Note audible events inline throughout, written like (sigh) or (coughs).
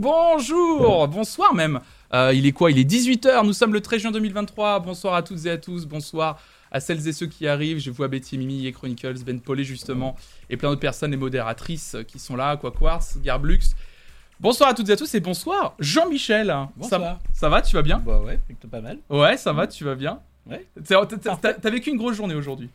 Bonjour, bonsoir même. Euh, il est quoi? Il est 18h, nous sommes le 13 juin 2023. Bonsoir à toutes et à tous, bonsoir à celles et ceux qui arrivent. Je vois Betty, Mimi, et Chronicles, Ben Paulet justement, et plein d'autres personnes, les modératrices qui sont là, quoi Quartz, Garblux. Bonsoir à toutes et à tous et bonsoir Jean-Michel. Bonsoir. Ça, ça va, tu vas bien? Bah ouais, plutôt pas mal. Ouais, ça va, tu vas bien? Ouais. T'as- vécu une grosse journée aujourd'hui?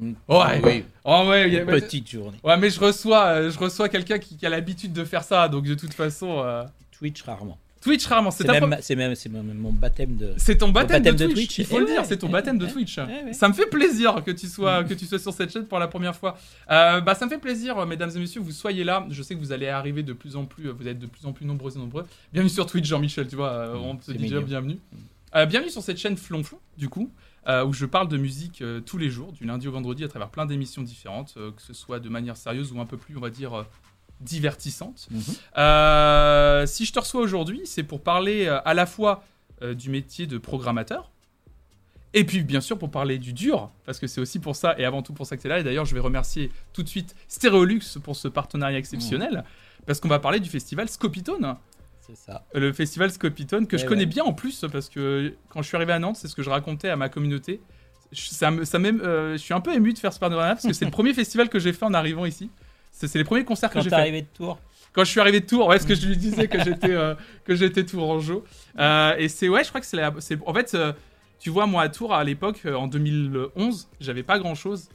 Ouais. Oui, Oh ouais, a- petite journée. ouais, mais je reçois, euh, je reçois quelqu'un qui, qui a l'habitude de faire ça, donc de toute façon, euh, Twitch rarement. Twitch rarement. C'est même, pro- même, c'est même mon baptême de. C'est ton baptême, baptême de, de Twitch. Il faut Eh le ouais, dire, c'est ton eh baptême de Twitch. eh. Ça me fait plaisir que tu sois (laughs) que tu sois sur cette chaîne pour la première fois. Euh, bah ça me fait plaisir, mesdames et messieurs, que vous soyez là. Je sais que vous allez arriver de plus en plus, vous êtes de plus en plus nombreux et nombreux. Bienvenue sur Twitch, Jean-Michel. Tu vois, euh, on te dit déjà bienvenue. Euh, bienvenue sur cette chaîne Flonflon, du coup, euh, où je parle de musique euh, tous les jours, du lundi au vendredi, à travers plein d'émissions différentes, euh, que ce soit de manière sérieuse ou un peu plus, on va dire, divertissante. Mhm. Si je te reçois aujourd'hui, c'est pour parler à la fois du métier de programmateur, et puis bien sûr pour parler du dur, parce que c'est aussi pour ça et avant tout pour ça que tu es là. Et d'ailleurs, je vais remercier tout de suite Stéréolux pour ce partenariat exceptionnel, parce qu'on va parler du festival Scopitone. C'est ça. Euh, Le festival Scopitone, que Eh je connais ouais. bien en plus, parce que quand je suis arrivé à Nantes, c'est ce que je racontais à ma communauté. Je- Ça ça euh, je suis un peu ému de faire ce partenariat, parce que c'est le (laughs) premier festival que j'ai fait en arrivant ici. C'est les premiers concerts que Quand j'ai t'es fait. arrivé de Tours, Quand je suis arrivé de Tours, ouais, parce que je lui disais que (laughs) j'étais euh, que j'étais tourangeau. Euh, et c'est ouais, je crois que c'est en fait euh, tu vois moi à Tours à l'époque euh, en 2011, j'avais pas grand-chose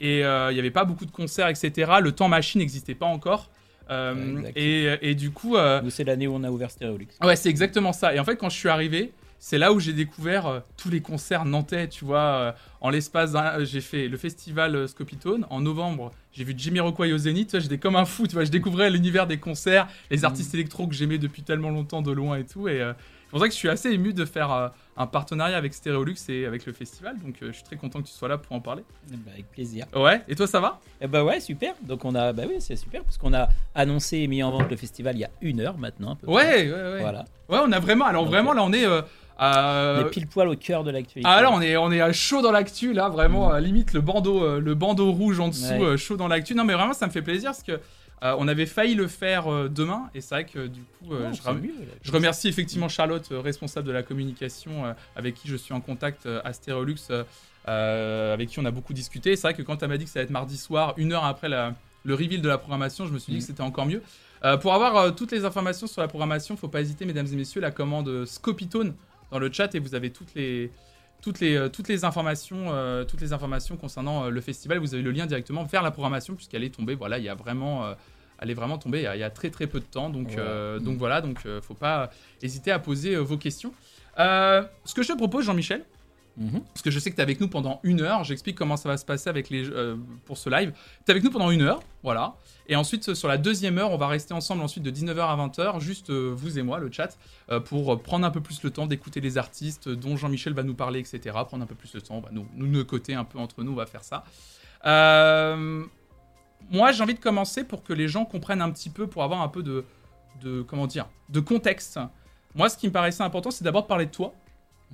et euh, il y avait pas beaucoup de concerts etc. Le temps machine n'existait pas encore. Euh, et, et du coup euh, c'est l'année où on a ouvert Stéréolux. Ouais, c'est exactement ça. Et en fait, quand je suis arrivé, c'est là où j'ai découvert euh, tous les concerts nantais, tu vois. en l'espace. J'ai fait le festival Scopitone. En novembre, j'ai vu Jimmy Rockway au Zénith. Tu vois, j'étais comme un fou, tu vois. Je découvrais l'univers des concerts, les artistes électro que j'aimais depuis tellement longtemps de loin et tout. Et euh, c'est pour ça que je suis assez ému de faire euh, un partenariat avec Stéréolux et avec le festival. Donc, euh, je suis très content que tu sois là pour en parler. Eh ben, avec plaisir. Ouais, et toi, ça va? Eh bah ouais, super. Donc on a, bah oui, c'est super parce qu'on a annoncé et mis en vente le festival il y a une heure maintenant. peu ouais, ouais, ouais. Voilà. Ouais, on a vraiment... Alors, Donc, vraiment, là, on est... euh, à- On est pile poil au cœur de l'actualité. Ah là on est on est à chaud dans l'actu là vraiment euh, limite le bandeau euh, le bandeau rouge en dessous Ouais. chaud dans l'actu. Non mais vraiment ça me fait plaisir parce que euh, on avait failli le faire euh, demain et c'est vrai que du coup euh, Non, je, mieux, remercie effectivement Charlotte responsable de la communication avec qui je suis en contact à euh, avec qui on a beaucoup discuté. C'est vrai que quand elle m'a dit que ça va être mardi soir une heure après la- le reveal de la programmation je me suis dit que c'était encore mieux. Pour avoir toutes les informations sur la programmation faut pas hésiter mesdames et messieurs la commande Scopitone dans le chat et vous avez toutes les toutes les, euh, toutes les informations euh, toutes les informations concernant euh, le festival vous avez le lien directement vers la programmation puisqu'elle est tombée voilà il y a vraiment euh, elle est vraiment tombée il y a, il y a très très peu de temps donc Voilà. Mm. donc voilà donc faut pas hésiter à poser vos questions ce que je te propose Jean-Michel Mhm. parce que je sais que tu es avec nous pendant une heure. J'explique comment ça va se passer avec les, euh, pour ce live. Tu es avec nous pendant une heure, voilà. Et ensuite, sur la deuxième heure, on va rester ensemble ensuite de 19h à 20h, juste euh, vous et moi, le chat, euh, pour prendre un peu plus le temps d'écouter les artistes dont Jean-Michel va nous parler, etc. Prendre un peu plus le temps, on va nous, nous côté un peu entre nous, on va faire ça. Moi, j'ai envie de commencer pour que les gens comprennent un petit peu, pour avoir un peu de, de comment dire, de contexte. Moi, ce qui me paraissait important, c'est d'abord de parler de toi,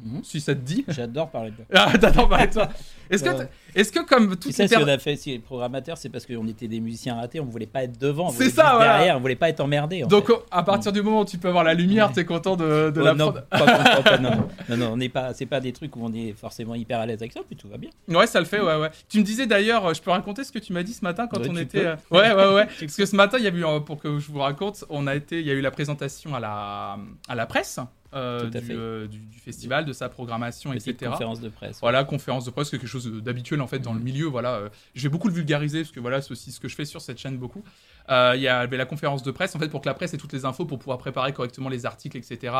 Mhm. si ça te dit. J'adore parler de. Ah, t'attends parler de toi. Est-ce que, est-ce que comme Et toutes ça, si on a fait, si les programmateurs, c'est parce qu'on était des musiciens ratés, on voulait pas être devant, on C'est voulait ça, être voilà. derrière, on voulait pas être emmerdé. Donc fait. à partir du moment où tu peux avoir la lumière, Ouais. t'es content de, de Oh, la non, pas pas- (laughs) non, non, non, on n'est pas, c'est pas des trucs où on est forcément hyper à l'aise avec ça, puis tout va bien. Ouais, ça le fait, ouais, ouais. Tu me disais d'ailleurs, euh, je peux raconter ce que tu m'as dit ce matin quand Ouais, on tu était... euh, Ouais, ouais, ouais. (laughs) Parce que ce matin, il y a eu, euh, pour que je vous raconte, on a été, il y a eu la présentation à la, à la presse euh, du, euh, du, du festival, de sa programmation, Petite etc. conférence de presse. Voilà, conférence de presse, quelque chose d'habituel en fait dans le Mhm. milieu. Voilà, euh, je vais beaucoup le vulgariser parce que voilà, c'est aussi ce que je fais sur cette chaîne beaucoup. Euh, Il y avait la conférence de presse en fait pour que la presse ait toutes les infos pour pouvoir préparer correctement les articles, etc.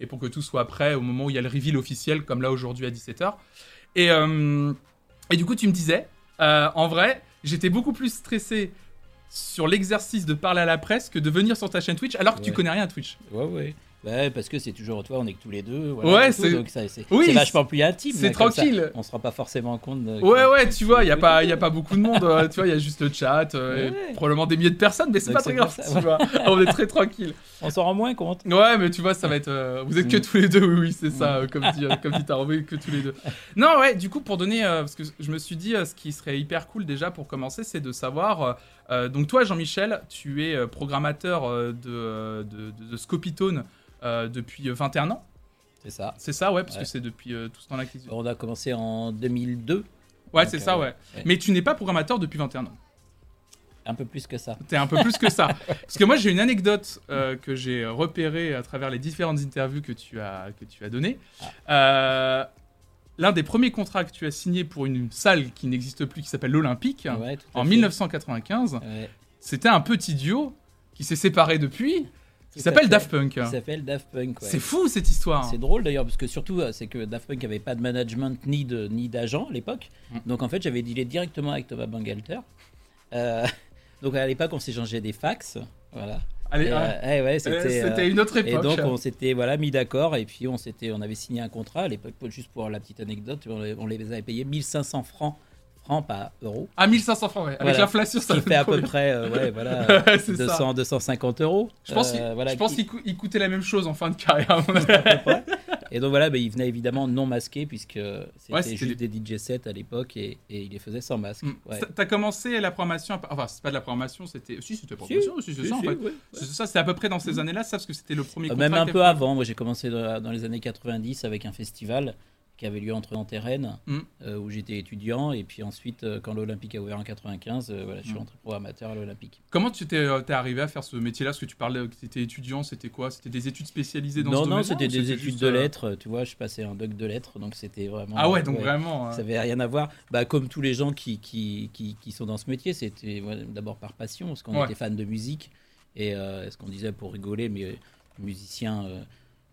Et pour que tout soit prêt au moment où il y a le reveal officiel, comme là aujourd'hui à 17h. Et, et du coup, tu me disais, en vrai, j'étais beaucoup plus stressé sur l'exercice de parler à la presse que de venir sur ta chaîne Twitch alors que tu Ouais. connais rien à Twitch. Ouais, ouais. Ouais, parce que c'est toujours toi, on est que tous les deux. voilà, Ouais, c'est- Oui, c'est vachement plus intime. c'est comme ça. tranquille. On se rend pas forcément compte. De, Ouais, ouais, tu vois, il n'y a, (laughs) pas- y a pas beaucoup de monde. euh, tu vois, il y a juste le chat, euh, et probablement des milliers de personnes, mais c'est pas très grave. ça, tu vois. (laughs) On est très tranquille. On s'en rend moins compte. Ouais, mais tu vois, ça va être. euh, vous êtes que Mm. tous les deux, oui, oui, c'est ça, euh, comme dit, comme dit Taro, oui, que tous les deux. Non, ouais, du coup, pour donner. euh, parce que je me suis dit, euh, ce qui serait hyper cool déjà pour commencer, c'est de savoir. donc toi, Jean-Michel, tu es programmateur de, de, de, de Scopitone depuis euh, 21 ans. C'est ça. C'est ça, ouais, parce Ouais. que c'est depuis euh, tout ce temps-là qu'ils... On a commencé en 2002, Ouais, c'est ça, euh, ouais. ouais. Mais tu n'es pas programmateur depuis 21 ans. un peu plus que ça. T'es un peu plus que ça. (laughs) Parce que moi, j'ai une anecdote euh, que j'ai repérée à travers les différentes interviews que tu as, que tu as données. Euh, L'un des premiers contrats que tu as signé pour une salle qui n'existe plus, qui s'appelle l'Olympique, Ouais, en fait. 1995, Ouais, c'était un petit duo qui s'est séparé depuis, qui à s'appelle. Daft Punk. Qui s'appelle Daft Punk. ouais. C'est fou cette histoire. C'est drôle d'ailleurs parce que surtout euh, c'est que Daft Punk avait pas de management ni de ni d'agent à l'époque. Mm. Donc en fait j'avais dealé directement avec Thomas Bangalter. Euh, (laughs) donc à l'époque on s'échangeait des fax. Voilà. Allez, Et, ah, euh, eh ouais, c'était. euh, une autre et époque. donc on s'était voilà mis d'accord et puis on s'était on avait signé un contrat à l'époque juste pour la petite anecdote on les, on les avait payés 1500 francs francs pas euros À 1500 francs, ouais. Avec Voilà. l'inflation, ça qui fait à peu près euh, ouais (laughs) voilà Ouais, c'est ça. 200 250 euros Je pense Euh, qu'il voilà, je pense qui- qu'il cou- il coûtait la même chose en fin de carrière. à mon (laughs) avis. Et donc voilà, bah, il venait évidemment non masqué puisque c'était Ouais, juste des DJ sets à l'époque et, et il les faisait sans masque. Mm. Ouais. T'as- commencé la programmation, enfin c'est pas de la programmation, c'était, si c'était programmation, si, c'est Si, ça en si, fait. ouais. C'est ça, c'est à peu près dans ces années-là, ça parce que c'était le premier. Euh, Même un peu avant, moi j'ai commencé dans les années 90 avec un festival qui avait lieu entre Nantes et Rennes, Mm. euh, où j'étais étudiant, et puis ensuite euh, quand l'Olympique a ouvert en 95, euh, voilà, je suis Mm. rentré programmateur à l'Olympique. Comment tu t'es, euh, t'es arrivé à faire ce métier-là? Parce que tu parlais que tu étais étudiant, c'était quoi? C'était des études spécialisées dans Non, ce non, domaine c'était des études juste, de lettres, tu vois, je passais un doc de lettres, donc c'était vraiment... Ah ouais, donc vraiment. euh, Ça avait rien à voir. Bah, comme tous les gens qui, qui, qui, qui sont dans ce métier, c'était ouais, d'abord par passion, parce qu'on Ouais. était fan de musique. Et ce qu'on disait pour rigoler, mais musicien,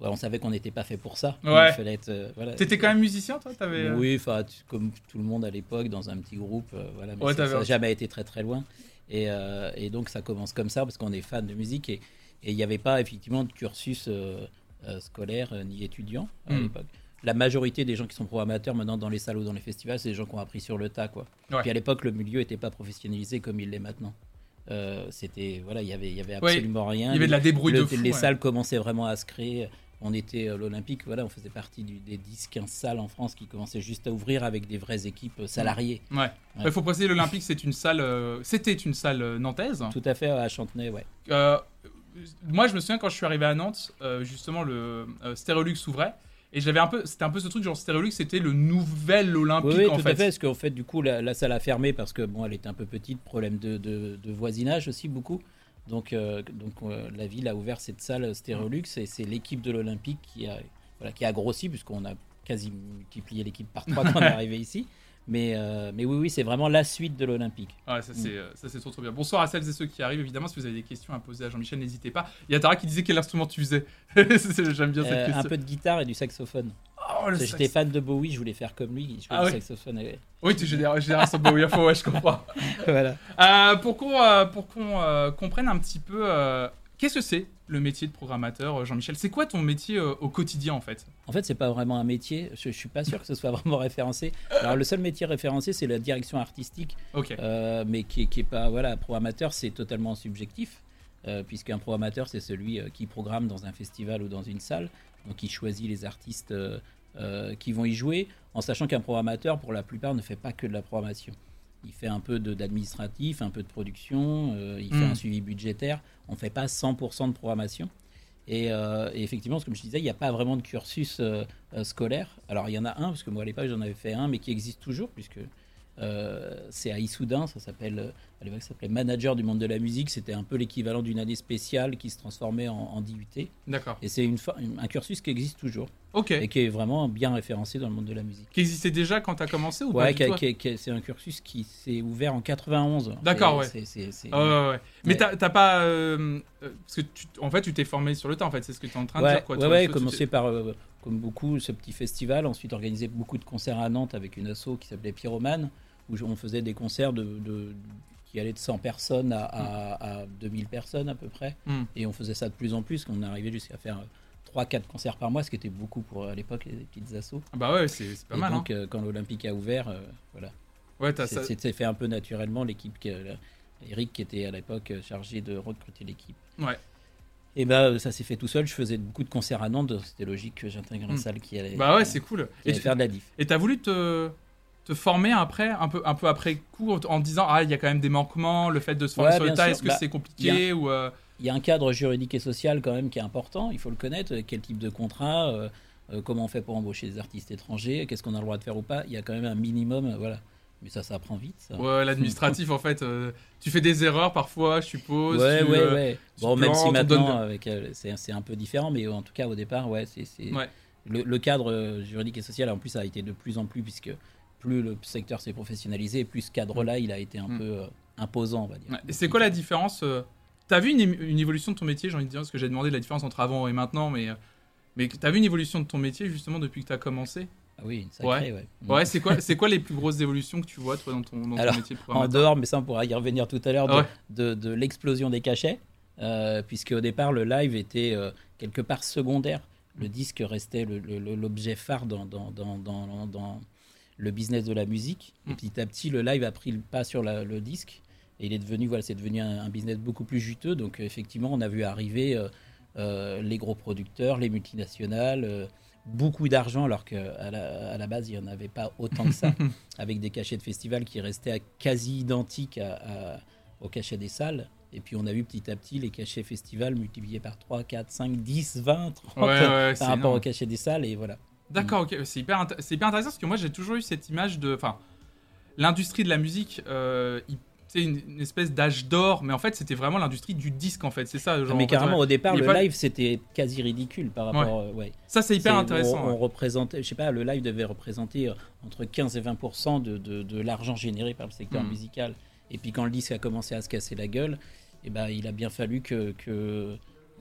ouais, on savait qu'on n'était pas fait pour ça. Ouais. Il fallait être. euh, voilà. T'étais quand même musicien, toi T'avais. euh, Oui, comme tout le monde à l'époque, dans un petit groupe, euh, voilà. Mais Ouais, ça- n'a jamais été très très loin. Et, euh, et donc ça commence comme ça, parce qu'on est fan de musique. Et il n'y avait pas effectivement de cursus scolaire ni étudiant à Mm. l'époque. La majorité des gens qui sont programmateurs maintenant dans les salles ou dans les festivals, c'est des gens qui ont appris sur le tas, quoi. Ouais. Puis à l'époque, le milieu n'était pas professionnalisé comme il l'est maintenant. C'était voilà, il y avait il y avait Ouais, absolument rien. Il y avait de la débrouille Le- de fou. les salles commençaient vraiment à se créer. On était l'Olympique, voilà, on faisait partie du- des 10-15 salles en France qui commençaient juste à ouvrir avec des vraies équipes salariées. Ouais. Il faut préciser, l'Olympique, c'est une salle. euh, C'était une salle euh, nantaise. Tout à fait à Chantenay, ouais. Euh, moi, je me souviens quand je suis arrivé à Nantes, euh, justement, le Stérolux s'ouvrait. Et j'avais un peu, c'était un peu ce truc genre Stérolux, c'était le nouvel Olympique Oui, oui, en tout fait. à fait, parce qu'en fait, du coup, la, la salle a fermé parce que bon, elle était un peu petite, problème de, de- de voisinage aussi beaucoup. Donc, euh, donc euh, la ville a ouvert cette salle Stérolux et c'est l'équipe de l'Olympique qui a, voilà, qui a grossi puisqu'on a quasi multiplié l'équipe par trois (laughs) quand on est arrivé ici. Mais, euh, mais oui, oui, c'est vraiment la suite de l'Olympique. Ouais, ça c'est, c'est trop trop bien. Bonsoir à celles et ceux qui arrivent. Évidemment, si vous avez des questions à poser à Jean-Michel, n'hésitez pas. Il y a Tara qui disait quel instrument tu faisais. (laughs) J'aime bien cette Euh, question. un peu de guitare et du saxophone. Oh, J'étais fan de Bowie, je voulais faire comme lui, je Ah ouais. saxophone. et- Oui, tu génération Bowie à fond, ouais, je comprends. (laughs) voilà. Euh, pour qu'on comprenne un petit peu, qu'est-ce que c'est le métier de programmateur, euh, Jean-Michel C'est quoi ton métier euh, au quotidien en fait? En fait, c'est pas vraiment un métier. Je, je suis pas sûr que ce soit (laughs) vraiment référencé. Alors, le seul métier référencé, c'est la direction artistique, Ok. euh, mais qui, est- qui est pas voilà. Programmateur, c'est totalement subjectif, euh, puisqu'un programmateur, c'est celui qui programme dans un festival ou dans une salle, donc il choisit les artistes qui vont y jouer, en sachant qu'un programmateur, pour la plupart, ne fait pas que de la programmation. Il fait un peu d'administratif, un peu de production, euh, il fait Mm. un suivi budgétaire. On ne fait pas 100% de programmation. Et, euh, et effectivement, comme je disais, il n'y a pas vraiment de cursus euh, euh, scolaire. Alors, il y en a un, parce que moi, à l'époque, j'en avais fait un, mais qui existe toujours, puisque euh, c'est à Issoudun, ça s'appelle, euh, à l'époque, ça s'appelait Manager du monde de la musique. C'était un peu l'équivalent d'une année spéciale qui se transformait en, en DUT. D'accord. Et c'est une, un cursus qui existe toujours, Ok. et qui est vraiment bien référencé dans le monde de la musique. Qui existait déjà quand t'as commencé ou pas Ouais, a- c'est un cursus qui s'est ouvert en 91. D'accord, ouais. ouais. Mais Ouais. t'as pas. euh, parce que tu, en fait, tu t'es formé sur le tas, en fait, c'est ce que tu es en train de dire. Quoi. ouais, Tu- ouais, tu- commencé par, comme beaucoup, ce petit festival, ensuite organiser beaucoup de concerts à Nantes avec une asso qui s'appelait Pyromane, où on faisait des concerts de, de- qui allaient de 100 personnes à, à, à 2000 personnes à peu près, Hmm. et on faisait ça de plus en plus, on arrivait jusqu'à faire 3-4 concerts par mois, ce qui était beaucoup pour à l'époque les petites assos. Ah Bah ouais, c'est pas et mal. donc euh, quand l'Olympique a ouvert, euh, voilà, hein. Ouais, c'était fait un peu naturellement, l'équipe, que- Eric qui était à l'époque euh, chargé de recruter l'équipe. Ouais. Et bah ça s'est fait tout seul. Je faisais beaucoup de concerts à Nantes. C'était logique que j'intègre une Mm. salle qui allait, Bah ouais, c'est cool. Et allait tu- faire de la diff. et t'as voulu te, te former après, un peu, un peu après coup, en, disant ah il y a quand même des manquements, le fait de se former Ouais, sur le tas, est-ce que Bah, c'est compliqué ou euh, Il y a un cadre juridique et social quand même qui est important, il faut le connaître, euh, quel type de contrat, euh, euh, comment on fait pour embaucher des artistes étrangers, qu'est-ce qu'on a le droit de faire ou pas, il y a quand même un minimum, voilà. Mais ça, ça apprend vite. Ça. ouais, l'administratif en fait, tu fais des erreurs parfois, je suppose. ouais, tu, ouais, Bon, même si maintenant, donne- c'est un peu différent, mais en tout cas, au départ, ouais, c'est Ouais. le, le cadre juridique et social, en plus, a été de plus en plus, puisque plus le secteur s'est professionnalisé, plus ce cadre-là, il a été un Mm. peu euh, imposant, on va dire. Et c'est quoi la différence euh, T'as vu une, évolution de ton métier, j'ai envie de dire, parce que j'ai demandé la différence entre avant et maintenant, mais, euh, mais t'as vu une évolution de ton métier justement depuis que t'as commencé? Ah oui, une sacrée, ouais. Mm. Ouais, c'est quoi, c'est quoi les plus grosses évolutions que tu vois toi dans ton, dans ton Alors, métier de En dehors, mais ça on pourra y revenir tout à l'heure, de, Ouais. de, de l'explosion des cachets, euh, puisque au départ le live était euh, quelque part secondaire. Le disque restait l'objet phare dans, dans, dans le business de la musique. Et Mm. petit à petit, le live a pris le pas sur la- le disque. Et il est devenu, voilà, c'est devenu un, un business beaucoup plus juteux. Donc euh, effectivement, on a vu arriver euh, euh, les gros producteurs, les multinationales, euh, beaucoup d'argent, alors qu'à la, à la base, il n'y en avait pas autant que ça, (laughs) avec des cachets de festival qui restaient à- quasi identiques à- à- aux cachets des salles. Et puis on a vu petit à petit les cachets festival multipliés par 3, 4, 5, 10, 20, 30 Ouais, ouais, (laughs) c'est par rapport énorme. aux cachets des salles. Et voilà. D'accord, ok, c'est hyper, int- c'est hyper intéressant parce que moi j'ai toujours eu cette image de. Enfin, l'industrie de la musique, euh, c'est une, une espèce d'âge d'or, mais en fait c'était vraiment l'industrie du disque en fait, c'est ça. Genre, en mais fait, carrément, ouais. au départ, le pas- live, c'était quasi ridicule par rapport. euh, ouais. Ça c'est hyper intéressant. On, représentait, je sais pas, le live devait représenter euh, entre 15 et 20 de, de, de l'argent généré par le secteur Mm. musical. Et puis quand le disque a commencé à se casser la gueule, eh ben, il a bien fallu que, que,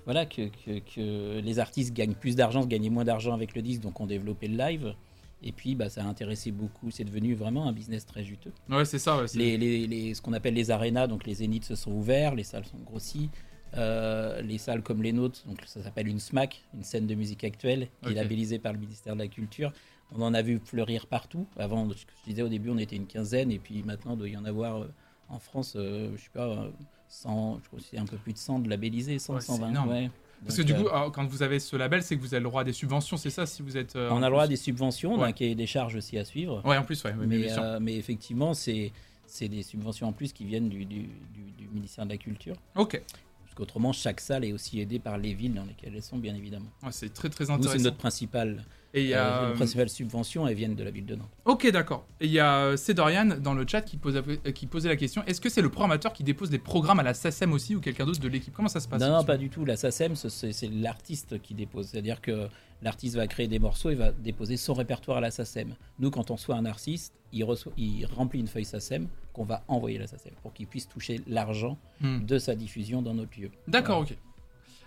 voilà, que, que, que les artistes gagnent plus d'argent, gagnaient moins d'argent avec le disque, donc on développait le live. Et puis bah, ça a intéressé beaucoup, c'est devenu vraiment un business très juteux. Ouais, c'est ça. Ouais, Les, les, les- ce qu'on appelle les arénas, donc les zéniths se sont ouverts, les salles sont grossies. Euh, les salles comme les nôtres, donc ça s'appelle une SMAC, une scène de musique actuelle, qui est labellisée par le ministère de la Culture. On en a vu fleurir partout. Avant, ce que je disais au début, on était une quinzaine, et puis maintenant, il doit y en avoir euh, en France, euh, je sais pas, euh, 100, je crois que c'est un peu plus de 100 de labellisés, 100, Ouais, c'est 120. énorme. ouais. Parce que du euh, coup, alors, quand vous avez ce label, c'est que vous avez le droit à des subventions, c'est ça si vous êtes. euh, on a le droit à des subventions, Ouais. d'un cahier des charges aussi à suivre. Ouais, en plus, ouais, mais, sûr. euh, mais effectivement, c'est des subventions en plus qui viennent du, du, du- du ministère de la Culture. Ok, Parce qu'autrement, chaque salle est aussi aidée par les villes dans lesquelles elles sont, bien évidemment. Ouais, c'est très très Nous, c'est intéressant. notre principale, Et il y a. euh, notre principale subvention, elles viennent de la ville de Nantes. Ok, d'accord. Et il y a euh, Cédorian dans le chat qui, pose, euh, qui posait la question est-ce que c'est le programmateur qui dépose des programmes à la SACEM aussi ou quelqu'un d'autre de l'équipe? Comment ça se passe non, non, pas du tout. La SACEM, ce- c'est l'artiste qui dépose. C'est-à-dire que l'artiste va créer des morceaux, il va déposer son répertoire à la SACEM. Nous, quand on reçoit un artiste, il, reçoit, il remplit une feuille SACEM qu'on va envoyer à la SACEM pour qu'il puisse toucher l'argent Hmm. de sa diffusion dans notre lieu. D'accord, ok.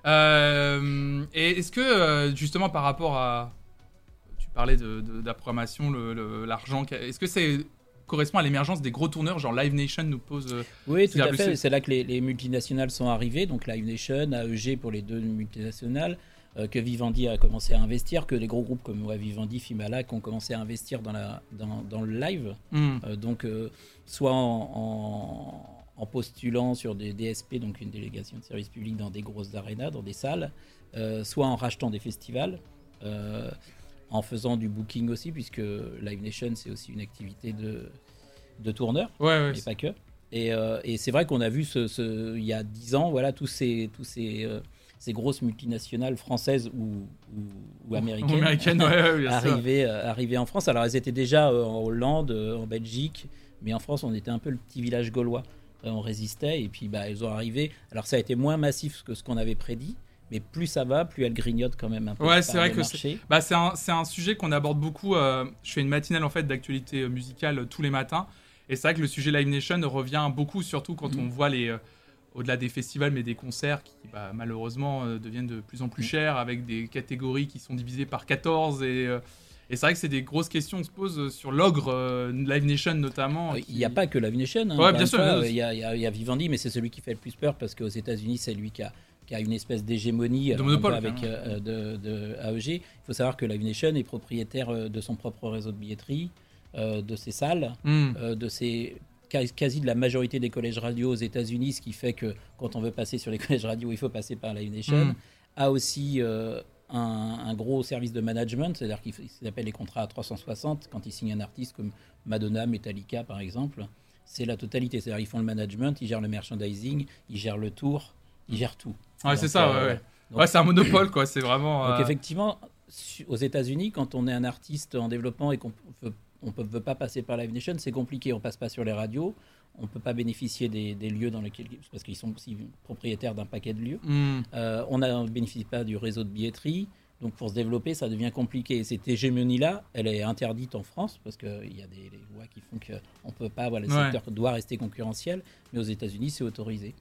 Euh, et est-ce que, euh, justement, par rapport à. Parlais de, de, de la programmation, l'argent. est-ce que c'est correspond à l'émergence des gros tourneurs, genre Live Nation nous pose. euh, Oui, tout à fait. C'est là que les, les multinationales sont arrivées, donc Live Nation, AEG pour les deux multinationales, euh, que Vivendi a commencé à investir, que les gros groupes comme ouais, Vivendi, Fimalac ont commencé à investir dans, la, dans, dans le live. hmm, Euh, donc, euh, soit en, en- en postulant sur des DSP, donc une délégation de service public dans des grosses arénas, dans des salles, soit en rachetant des festivals, en faisant du booking aussi, puisque Live Nation, c'est aussi une activité de, de tourneur Ouais, ouais. et pas que. Et, euh, et c'est vrai qu'on a vu ce, ce- il y a dix ans, voilà, tous ces, tous ces, euh, ces grosses multinationales françaises ou, ou, ou américaines, ouais, sûr. arriver, euh, arriver en France. Alors elles étaient déjà en Hollande, en Belgique, mais en France on était un peu le petit village gaulois. On résistait et puis bah, elles ont arrivé. Alors ça a été moins massif que ce qu'on avait prédit, mais plus ça va, plus elles grignotent quand même un peu. Ouais, c'est vrai que marché. Bah, c'est un, c'est un sujet qu'on aborde beaucoup. euh, je fais une matinale en fait d'actualité euh, musicale euh, tous les matins. Et c'est vrai que le sujet Live Nation revient beaucoup, surtout quand Mhm. on voit les. euh, au-delà des festivals, mais des concerts qui bah, malheureusement euh, deviennent de plus en plus Mhm. chers avec des catégories qui sont divisées par 14. Et, et c'est vrai que c'est des grosses questions qu'on se pose sur l'ogre euh, Live Nation notamment. Il qui- n'y a pas que la Nation. hein, Ouais, bien sûr, y, y il y a Vivendi, mais c'est celui qui fait le plus peur parce qu'aux États-Unis, c'est lui qui a, qui a une espèce d'hégémonie euh, monopole, avec carrément. euh, de, de AEG. Il faut savoir que Live Nation est propriétaire euh, de son propre réseau de billetterie, de ses salles, Hmm. de ses quasi- de la majorité des collèges radio aux États-Unis, ce qui fait que quand on veut passer sur les (laughs) collèges radio, il faut passer par Live Nation. Mm. A aussi euh, un, gros service de management, c'est-à-dire qu'ils appellent les contrats à 360 quand ils signent un artiste comme Madonna, Metallica par exemple. C'est la totalité, c'est-à-dire ils font le management, ils gèrent le merchandising, ils gèrent le tour, ils gèrent tout. Ouais, c'est ça, ouais, ouais. ouais c'est un monopole, quoi, c'est vraiment. Donc, effectivement, aux États-Unis, quand on est un artiste en développement et qu'on on ne veut pas passer par Live Nation, c'est compliqué. On passe pas sur les radios, on ne peut pas bénéficier des, lieux dans lesquels parce qu'ils sont aussi propriétaires d'un paquet de lieux. Hmm. Euh, on ne bénéficie pas du réseau de billetterie. Donc pour se développer, ça devient compliqué. Cette hégémonie-là, elle est interdite en France parce qu'il y a des lois qui font qu'on ne peut pas, voilà, le secteur doit rester concurrentiel, mais aux États-Unis, c'est autorisé.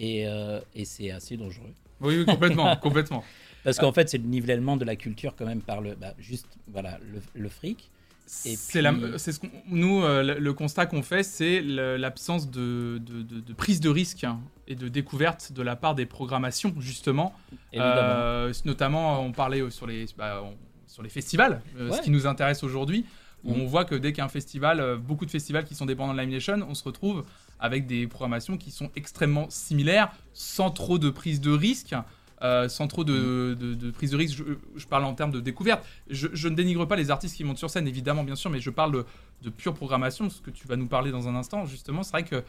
Euh, et, c'est assez dangereux. Oui, complètement, complètement. (laughs) Parce qu'en fait, c'est le nivellement de la culture quand même par le, bah, juste, voilà, le fric. C'est ce qu'on, nous, euh, le, constat qu'on fait, c'est l'absence de, de, prise de risque hein, et de découverte de la part des programmations, justement. Euh, notamment, on parlait sur les, bah, sur les festivals, euh, ce qui nous intéresse aujourd'hui. Mm. On voit que dès qu'il y a un festival, beaucoup de festivals qui sont dépendants de Live Nation, on se retrouve avec des programmations qui sont extrêmement similaires, sans trop de prise de risque. Euh, sans trop de, prise de risque. Je, parle en termes de découverte. Je, ne dénigre pas les artistes qui montent sur scène, évidemment, bien sûr, mais je parle de, pure programmation, ce que tu vas nous parler dans un instant, justement. C'est vrai que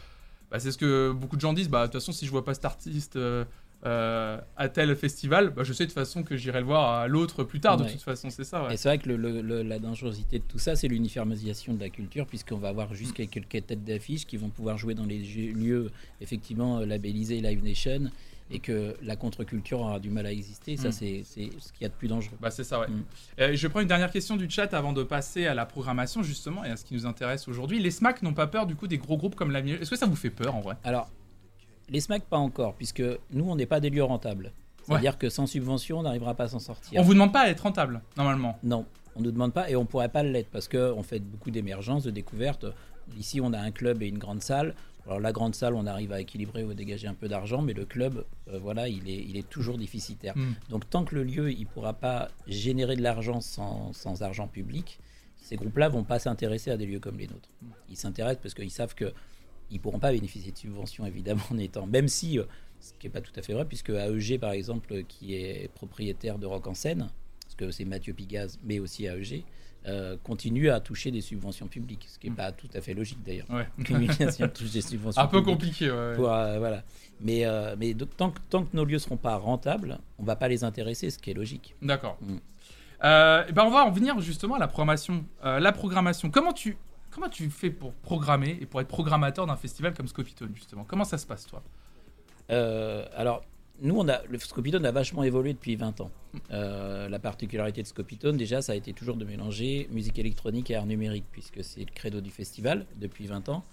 bah, c'est ce que beaucoup de gens disent. Bah, de toute façon, si je vois pas cet artiste. Euh, euh, à tel festival, bah, je sais de toute façon que j'irai le voir à l'autre plus tard, de toute façon, c'est ça. Et c'est vrai que la dangerosité de tout ça, c'est l'uniformisation de la culture, puisqu'on va avoir juste mm. quelques têtes d'affiche qui vont pouvoir jouer dans les lieux, effectivement, labellisés Live Nation, et que la contre-culture aura du mal à exister. Ça, mm. c'est ce qu'il y a de plus dangereux. Bah, c'est ça, ouais. Mm. Euh, je prends une dernière question du chat avant de passer à la programmation, justement, et à ce qui nous intéresse aujourd'hui. Les SMAC n'ont pas peur, du coup, des gros groupes comme l'avenir. Est-ce que ça vous fait peur, en vrai? Alors, les SMAC, pas encore, puisque nous, on n'est pas des lieux rentables. C'est-à-dire que sans subvention, on n'arrivera pas à s'en sortir. On vous demande pas à être rentable, normalement? Non, on ne nous demande pas, et on pourrait pas l'être, parce qu'on fait beaucoup d'émergence, de découvertes. Ici, on a un club et une grande salle. Alors la grande salle, on arrive à équilibrer ou à dégager un peu d'argent, mais le club, euh, voilà, il est, il est toujours déficitaire. Hmm. Donc tant que le lieu, il pourra pas générer de l'argent sans, sans, argent public, ces groupes-là vont pas s'intéresser à des lieux comme les nôtres. Ils s'intéressent parce qu'ils savent que ils pourront pas bénéficier de subventions évidemment (laughs) en étant, même si, euh, ce qui n'est pas tout à fait vrai, puisque AEG par exemple, qui est propriétaire de Rock en Seine, parce que c'est Mathieu Pigaz, mais aussi AEG, euh, continue à toucher des subventions publiques, ce qui n'est mm. pas tout à fait logique d'ailleurs. Ouais. (laughs) touche des subventions. Un peu compliqué, ouais. Euh, voilà. Mais, euh, mais tant, que, tant que nos lieux ne seront pas rentables, on ne va pas les intéresser, ce qui est logique. D'accord. Mm. ben on va en venir justement à la programmation. la programmation, comment tu, comment tu fais pour programmer et pour être programmateur d'un festival comme Scopitone, justement? Comment ça se passe, toi? Alors, nous, on a, le Scopitone a vachement évolué depuis 20 ans. Euh, la particularité de Scopitone, déjà, ça a été toujours de mélanger musique électronique et art numérique, puisque c'est le credo du festival depuis 20 ans.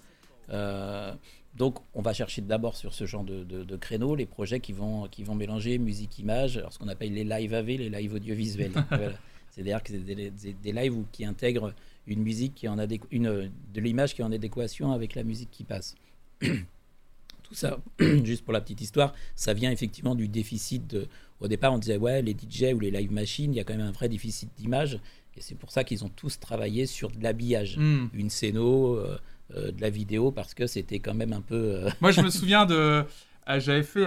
Euh, donc, on va chercher d'abord sur ce genre de, de, créneaux les projets qui vont, qui vont mélanger musique-image, ce qu'on appelle les live AV, les live audiovisuels. (laughs) C'est-à-dire que c'est des, des, lives qui intègrent une musique qui en une, de l'image qui est en adéquation avec la musique qui passe. tout ça, (clears throat) juste pour la petite histoire, ça vient effectivement du déficit de. Au départ, on disait, ouais, les DJ ou les live machines, il y a quand même un vrai déficit d'image. Et c'est pour ça qu'ils ont tous travaillé sur de l'habillage. Hmm. Une scéno, euh, euh, de la vidéo, parce que c'était quand même un peu. Euh, Moi, je me (laughs) souviens de. J'avais fait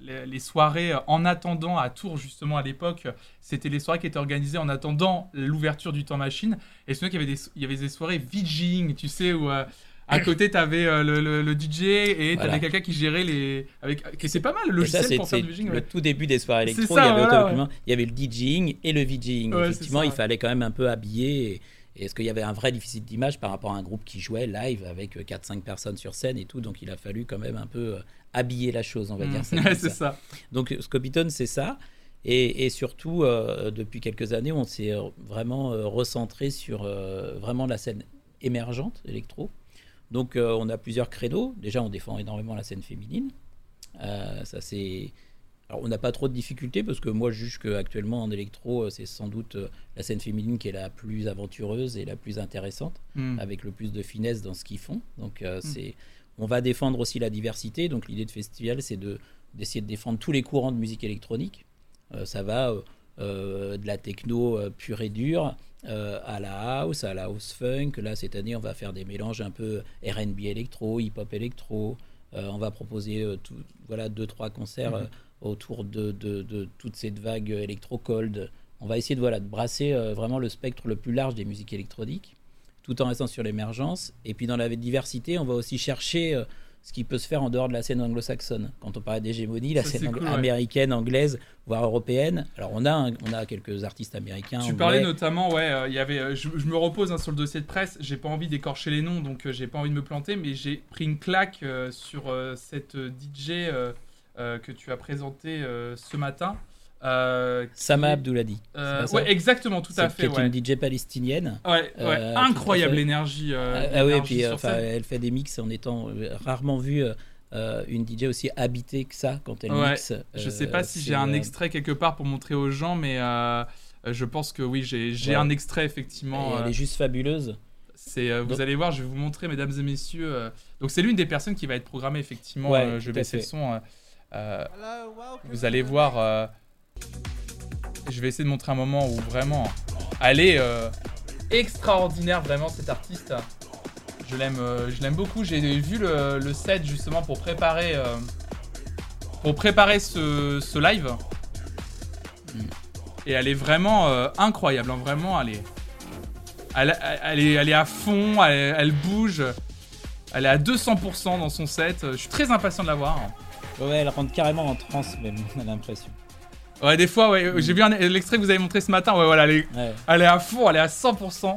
les, soirées en attendant à Tours, justement, à l'époque. C'était les soirées qui étaient organisées en attendant l'ouverture du temps machine. Et je me souviens qu'il y avait des, il y avait des soirées VJing, tu sais, où à côté, tu avais euh, le, DJ et tu avais quelqu'un qui gérait les. Avec... C'est pas mal le logiciel pour faire du VJing. Le tout début des soirées électro, il, y avait il y avait le DJing et le VJing. Effectivement, il fallait quand même un peu habiller. Et... Est-ce qu'il y avait un vrai déficit d'image par rapport à un groupe qui jouait live avec 4-5 personnes sur scène et tout? Donc il a fallu quand même un peu euh, habiller la chose, on va dire. Mm. c'est (laughs) ça. Donc Scopitone, c'est ça. Et, surtout, euh, depuis quelques années, on s'est vraiment recentré sur vraiment la scène émergente électro. Donc euh, on a plusieurs créneaux. Déjà, on défend énormément la scène féminine. Euh, ça c'est. Alors, on n'a pas trop de difficultés parce que moi je juge qu'actuellement en électro, euh, c'est sans doute la scène féminine qui est la plus aventureuse et la plus intéressante, hmm. avec le plus de finesse dans ce qu'ils font. Donc, hmm. c'est, on va défendre aussi la diversité. Donc, l'idée de festival, c'est de, d'essayer de défendre tous les courants de musique électronique. ça va de la techno pure et dure euh, à la house, à la house funk. Là, cette année, on va faire des mélanges un peu RB électro, hip-hop électro. Euh, on va proposer euh, tout, voilà, deux, trois concerts autour de, de, de toute cette vague électro-cold. On va essayer de, voilà, de brasser euh, vraiment le spectre le plus large des musiques électroniques, tout en restant sur l'émergence. Et puis dans la diversité, on va aussi chercher euh, ce qui peut se faire en dehors de la scène anglo-saxonne. Quand on parle d'hégémonie, la scène ouais. américaine, anglaise, voire européenne. Alors on a, un- on a quelques artistes américains. Tu anglais. parlais notamment, ouais, euh, il y avait, euh, je, je me repose hein, sur le dossier de presse, j'ai pas envie d'écorcher les noms, donc euh, j'ai pas envie de me planter, mais j'ai pris une claque euh, sur cette DJ que tu as présentée ce matin. Euh, Sama Abdouladi. euh, ouais, exactement, tout à fait, qui est ouais. une DJ palestinienne. Ouais, ouais, Euh, incroyable l'énergie. euh, Ah, ah oui, puis euh, sur enfin, scène. elle fait des mix en étant rarement vue une DJ aussi habitée que ça quand elle Ouais, mixe. Je Euh, sais pas si j'ai un euh, extrait quelque part pour montrer aux gens, mais je pense que oui, j'ai un extrait et effectivement. elle euh, est juste fabuleuse. C'est, euh, vous Donc- allez voir, je vais vous montrer, mesdames et messieurs. euh, donc c'est l'une des personnes qui va être programmée effectivement. Ouais, euh, je vais baisser le son. euh, euh, vous allez voir. Je vais essayer de montrer un moment où vraiment, elle est euh, extraordinaire vraiment cette artiste. Je l'aime, euh, je l'aime beaucoup. J'ai vu le, le set justement pour préparer, euh, pour préparer ce, ce live. Mm. Et elle est vraiment euh, incroyable. hein, vraiment, elle est, elle, elle est, elle est à fond. Elle, elle bouge. Elle est à 200% dans son set. Je suis très impatient de la voir. Ouais, elle rentre carrément en transe même, (laughs) on a l'impression. Ouais, des fois, ouais. J'ai vu l'extrait que vous avez montré ce matin. Ouais, voilà, elle est, Ouais, elle est à fond. Elle est à 100%.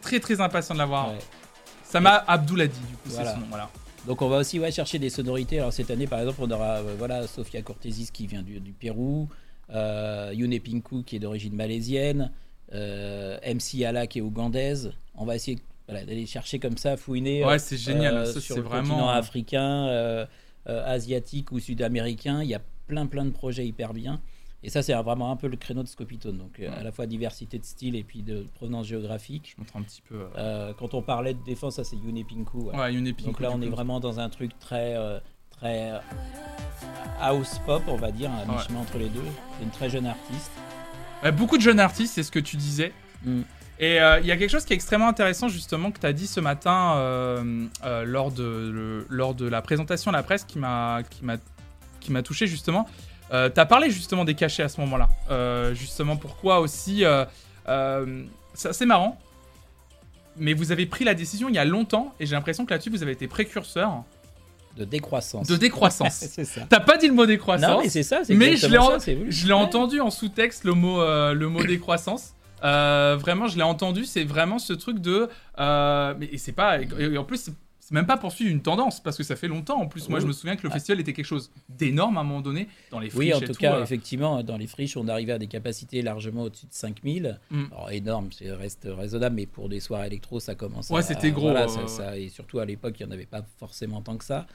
Très, très impatient de la voir. ouais. Sama Abdouladi, du coup, Voilà. c'est son nom. Voilà. Donc on va aussi ouais, chercher des sonorités. Alors cette année par exemple on aura euh, voilà, Sofia Cortésis qui vient du, du Pérou, euh, Yune Pinku qui est d'origine malaisienne, euh, MC Ala qui est ougandaise. On va essayer voilà, d'aller chercher comme ça, fouiner. Ouais, c'est génial. euh, Ça, sur le continent africain, euh, euh, asiatique ou sud-américain. Il y a plein plein de projets hyper bien. Et ça, c'est vraiment un peu le créneau de Scopitone. Donc, euh, Ouais. à la fois diversité de style et puis de provenance géographique. Je montre un petit peu. euh, Euh, quand on parlait de défense, ça c'est Yune Pinku. ouais. Ouais. Donc là, on est vraiment dans un truc très, euh, très house pop, on va dire, un Ouais. mi-chemin entre les deux. C'est une très jeune artiste. Beaucoup de jeunes artistes, c'est ce que tu disais. Mm. Et il y a quelque chose qui est extrêmement intéressant justement que tu as dit ce matin lors, de, le- lors de la présentation à la presse qui m'a qui m'a touché justement. Euh, tu as parlé justement des cachets à ce moment-là. Euh, justement pourquoi aussi euh, c'est marrant. Mais vous avez pris la décision il y a longtemps et j'ai l'impression que là-dessus vous avez été précurseur De décroissance. de décroissance. (laughs) c'est ça. T'as pas dit le mot décroissance. Non, mais c'est ça, Mais je l'ai en- Ouais. entendu en sous-texte le mot, le mot (coughs) décroissance. Euh, vraiment, je l'ai entendu. C'est vraiment ce truc de. euh, mais et c'est pas. et en plus, c'est- même pas poursuivre une tendance parce que ça fait longtemps. En plus, moi, Oui. je me souviens que le Ah. festival était quelque chose d'énorme à un moment donné dans les friches Oui, en tout tout, cas, euh. effectivement, dans les friches, on arrivait à des capacités largement au-dessus de 5000. Mm. Alors, énorme, c'est reste raisonnable, mais pour des soirs électro, ça commence Ouais, à- c'était gros, voilà, ouais, ça- ouais. ça- et surtout à l'époque, il n'y en avait pas forcément tant que ça.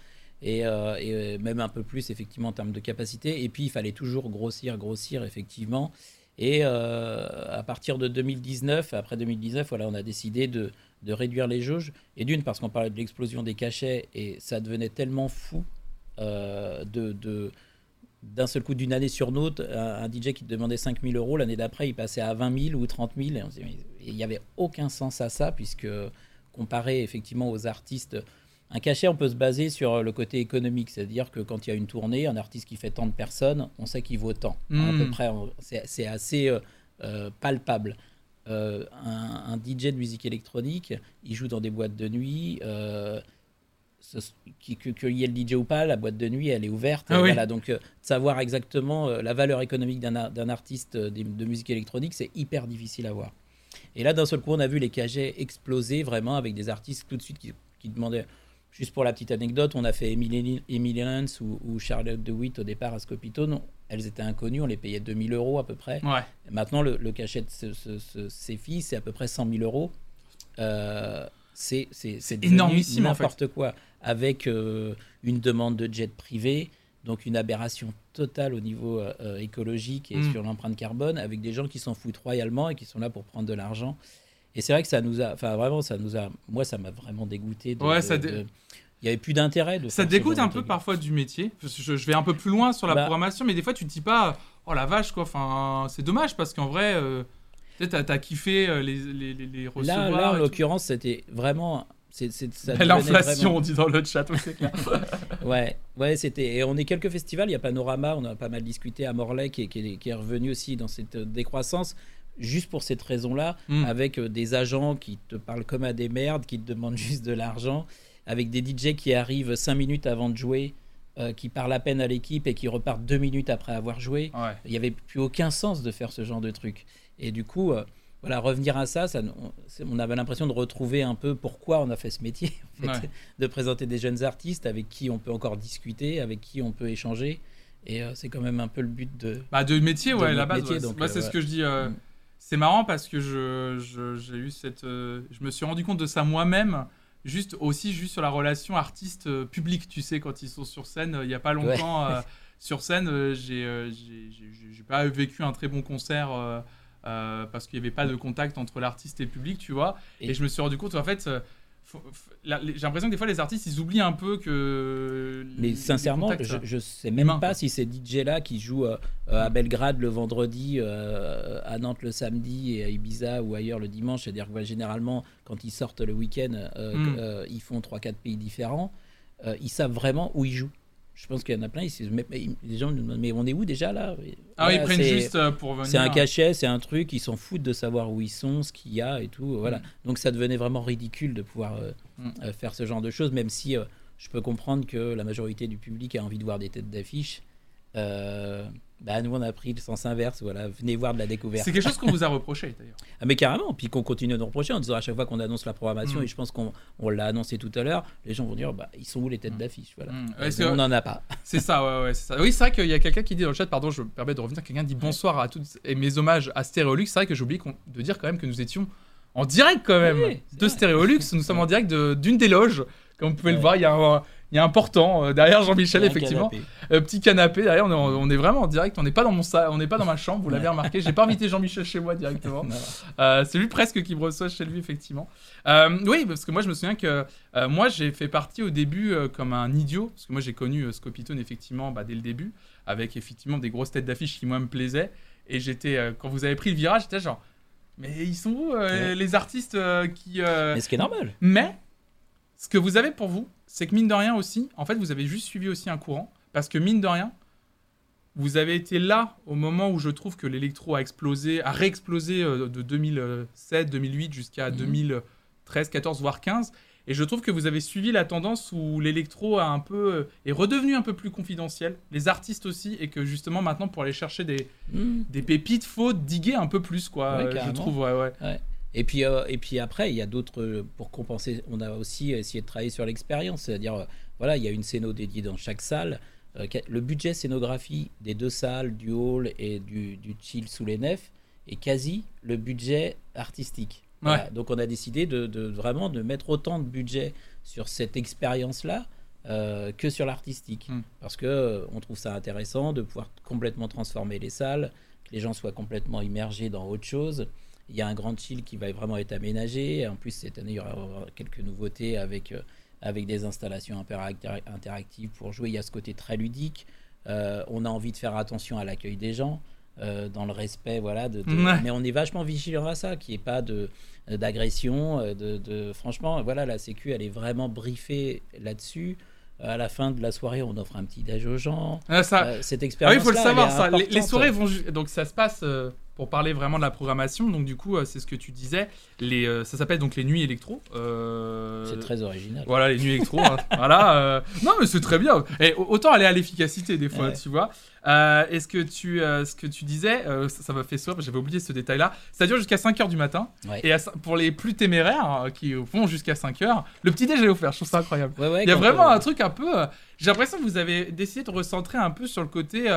Et, euh, et, euh, même un peu plus, effectivement, en termes de capacité. Et puis, il fallait toujours grossir, grossir, effectivement. Et euh, à partir de 2019, après 2019, voilà, on a décidé de, de réduire les jauges. Et d'une, parce qu'on parlait de l'explosion des cachets, et ça devenait tellement fou euh, de, de- d'un seul coup d'une année sur l'autre, un, DJ qui te demandait 5000 euros, l'année d'après, il passait à 20 000 ou 30 000. Et il n'y avait aucun sens à ça, puisque comparé effectivement aux artistes, un cachet, on peut se baser sur le côté économique, c'est-à-dire que quand il y a une tournée, un artiste qui fait tant de personnes, on sait qu'il vaut tant. À peu près, on- c'est c'est assez euh, euh, palpable. Euh, un, un DJ de musique électronique, il joue dans des boîtes de nuit. euh, ce- qui- que- qu'il y ait le DJ ou pas, la boîte de nuit, elle est ouverte. Ah oui. Voilà, donc, euh, savoir exactement la valeur économique d'un ar- d'un artiste de, de musique électronique, c'est hyper difficile à voir. Et là, d'un seul coup, on a vu les cachets exploser vraiment avec des artistes tout de suite qui, qui demandaient. Juste pour la petite anecdote, on a fait Emily, Emily Lance ou, ou Charlotte DeWitt au départ à Scopitone. Elles étaient inconnues, on les payait 2000 euros à peu près. Ouais. Maintenant, le, le cachet de ce- ce- ce- ces filles, c'est à peu près 100 000 euros. Euh, c'est énormissime, en fait. N'importe quoi. Avec euh, une demande de jet privé, donc une aberration totale au niveau euh, écologique et Mm. sur l'empreinte carbone, avec des gens qui s'en foutent royalement et qui sont là pour prendre de l'argent. Et c'est vrai que ça nous a, enfin vraiment, ça nous a, moi, ça m'a vraiment dégoûté. de- Ouais, de- ça dé- de- il y avait plus d'intérêt de Ça ce dégoûte un peu parfois du métier. Je, je vais un peu plus loin sur la Bah. programmation, mais des fois tu te dis pas, oh la vache quoi. Enfin, c'est dommage parce qu'en vrai, euh, peut-être t'as- t'as kiffé euh, les, les, les, les Là, recevoir. là, en l'occurrence, c'était vraiment, L'inflation, on dit dans le chat, oui, c'est clair. (laughs) Ouais, ouais, c'était. Et on est quelques festivals. Il y a Panorama, on a pas mal discuté à Morlaix qui est, qui est- qui est revenu aussi dans cette euh, décroissance, juste pour cette raison-là, Mm. avec euh, des agents qui te parlent comme à des merdes, qui te demandent (laughs) juste de l'argent, avec des DJ qui arrivent 5 minutes avant de jouer, euh, qui parlent à peine à l'équipe et qui repartent 2 minutes après avoir joué. Ouais. Il n'y avait plus aucun sens de faire ce genre de truc. Et du coup, euh, voilà, revenir à ça, on, avait l'impression de retrouver un peu pourquoi on a fait ce métier, (laughs) en fait, Ouais. de présenter des jeunes artistes avec qui on peut encore discuter, avec qui on peut échanger. Et euh, c'est quand même un peu le but de. Bah, de métier, De ouais, la base. métier, ouais. donc, Moi, c'est ce que je dis. Mm. C'est marrant parce que je, je- eu cette. je me suis rendu compte de ça moi-même, juste aussi juste sur la relation artiste-public. Tu sais, quand ils sont sur scène, euh, il n'y a pas longtemps, euh, (laughs) sur scène, euh, j'ai, euh, j'ai, pas vécu un très bon concert. euh, euh, parce qu'il n'y avait pas de contact entre l'artiste et le public, tu vois. Et, Et- je me suis rendu compte, en fait, euh, j'ai l'impression que des fois, les artistes, ils oublient un peu que. Mais sincèrement, les contacts, je, je sais même pas quoi. si ces DJ-là qui jouent euh, euh, à Belgrade le vendredi, euh, à Nantes le samedi et à Ibiza ou ailleurs le dimanche, c'est-à-dire que ouais, généralement, quand ils sortent le week-end, euh, Mm. euh, ils font 3-4 pays différents, euh, ils savent vraiment où ils jouent. Je pense qu'il y en a plein, ils mais- les gens nous demandent, mais on est où déjà là? Ah Voilà, ils prennent c'est- juste euh, pour venir. C'est un cachet, c'est un truc, ils s'en foutent de savoir où ils sont, ce qu'il y a et tout. Voilà. Mm. Donc ça devenait vraiment ridicule de pouvoir euh, Mm. euh, faire ce genre de choses, même si je peux comprendre que la majorité du public a envie de voir des têtes d'affiche. Euh, bah, nous, on a pris le sens inverse. Voilà, venez voir de la découverte. C'est quelque chose qu'on vous a (laughs) reproché d'ailleurs. Ah, mais carrément, puis qu'on continue de nous reprocher en disant à chaque fois qu'on annonce la programmation, Mm. et je pense qu'on on l'a annoncé tout à l'heure, les gens vont dire bah, ils sont où les têtes Mm. d'affiche voilà. Mm. Euh, on n'en a pas. (laughs) C'est ça, ouais, ouais, c'est ça. Oui, c'est vrai qu'il y a quelqu'un qui dit dans le chat, pardon, je me permets de revenir, quelqu'un dit bonsoir à toutes et mes hommages à Stéréolux. C'est vrai que qu'on- de dire quand même que nous étions en direct quand même Oui, de. Stéréolux. Nous (laughs) sommes en direct de- d'une des loges. Comme vous pouvez le voir, il y a un, il y a un portant euh, derrière Jean-Michel, effectivement. canapé. Euh, petit canapé derrière, on est, en- on est vraiment en direct. On n'est pas dans mon sa- on n'est pas dans ma chambre, vous l'avez remarqué. J'ai pas invité Jean-Michel chez moi directement. (laughs) Euh, c'est lui presque qui me reçoit chez lui, effectivement. Oui, parce que moi, je me souviens que moi, j'ai fait partie au début comme un idiot, parce que moi, j'ai connu Scopitone, effectivement, bah, dès le début, avec effectivement des grosses têtes d'affiches qui, moi, me plaisaient. Et j'étais, euh, quand vous avez pris le virage, j'étais genre, mais ils sont où euh, Ouais. les artistes euh, qui. Mais ce qui est normal. mais ce que vous avez pour vous, c'est que mine de rien aussi, en fait, vous avez juste suivi aussi un courant. Parce que mine de rien, vous avez été là au moment où je trouve que l'électro a explosé, a réexplosé euh, de 2007, 2008 jusqu'à Mhm. 2013, 14, voire 15. Et je trouve que vous avez suivi la tendance où l'électro a un peu euh, est redevenu un peu plus confidentiel, les artistes aussi, et que justement maintenant pour aller chercher des, Mm. des pépites, faut diguer un peu plus quoi. Ouais, euh, je trouve ouais ouais. Et puis, euh, et puis après, il y a d'autres, euh, pour compenser, on a aussi essayé de travailler sur l'expérience, c'est-à-dire, euh, voilà, il y a une scéno dédiée dans chaque salle. Le budget scénographie des deux salles, du hall et du, du chill sous les nefs, est quasi le budget artistique. Voilà. Donc on a décidé de, de vraiment de mettre autant de budget sur cette expérience-là euh, que sur l'artistique. Mm. Parce que euh, on trouve ça intéressant de pouvoir complètement transformer les salles, que les gens soient complètement immergés dans autre chose. Il y a un grand chill qui va vraiment être aménagé. En plus, cette année, il y aura quelques nouveautés avec, euh, avec des installations interac- interactives pour jouer. Il y a ce côté très ludique. Euh, on a envie de faire attention à l'accueil des gens, euh, dans le respect, voilà. De, de- Ouais. Mais on est vachement vigilant à ça, qu'il n'y ait pas de d'agression. De, de- Franchement, voilà, la Sécu, elle est vraiment briefée là-dessus. À la fin de la soirée, on offre un petit déj aux gens. Ah, ça, Euh, cette Ah oui, expérience il faut le savoir, ça. Les, soirées vont. Donc, ça se passe. euh, pour parler vraiment de la programmation, donc du coup, euh, c'est ce que tu disais. Les, euh, ça s'appelle donc les nuits électro. Euh, C'est très original. Voilà, les nuits électro. hein. (laughs) voilà. euh, Non, mais c'est très bien. Et au- autant aller à l'efficacité des fois, Ouais. tu vois. Euh, et ce que tu, ce que tu disais, ça m'a fait sourire, j'avais oublié ce détail-là. Ça dure jusqu'à 5h du matin. Ouais. Et à pour les plus téméraires, euh, qui vont jusqu'à 5h, le petit déj est offert. Je trouve ça incroyable. Ouais, Il y a vraiment un truc un peu. J'ai l'impression que vous avez décidé de recentrer un peu sur le côté.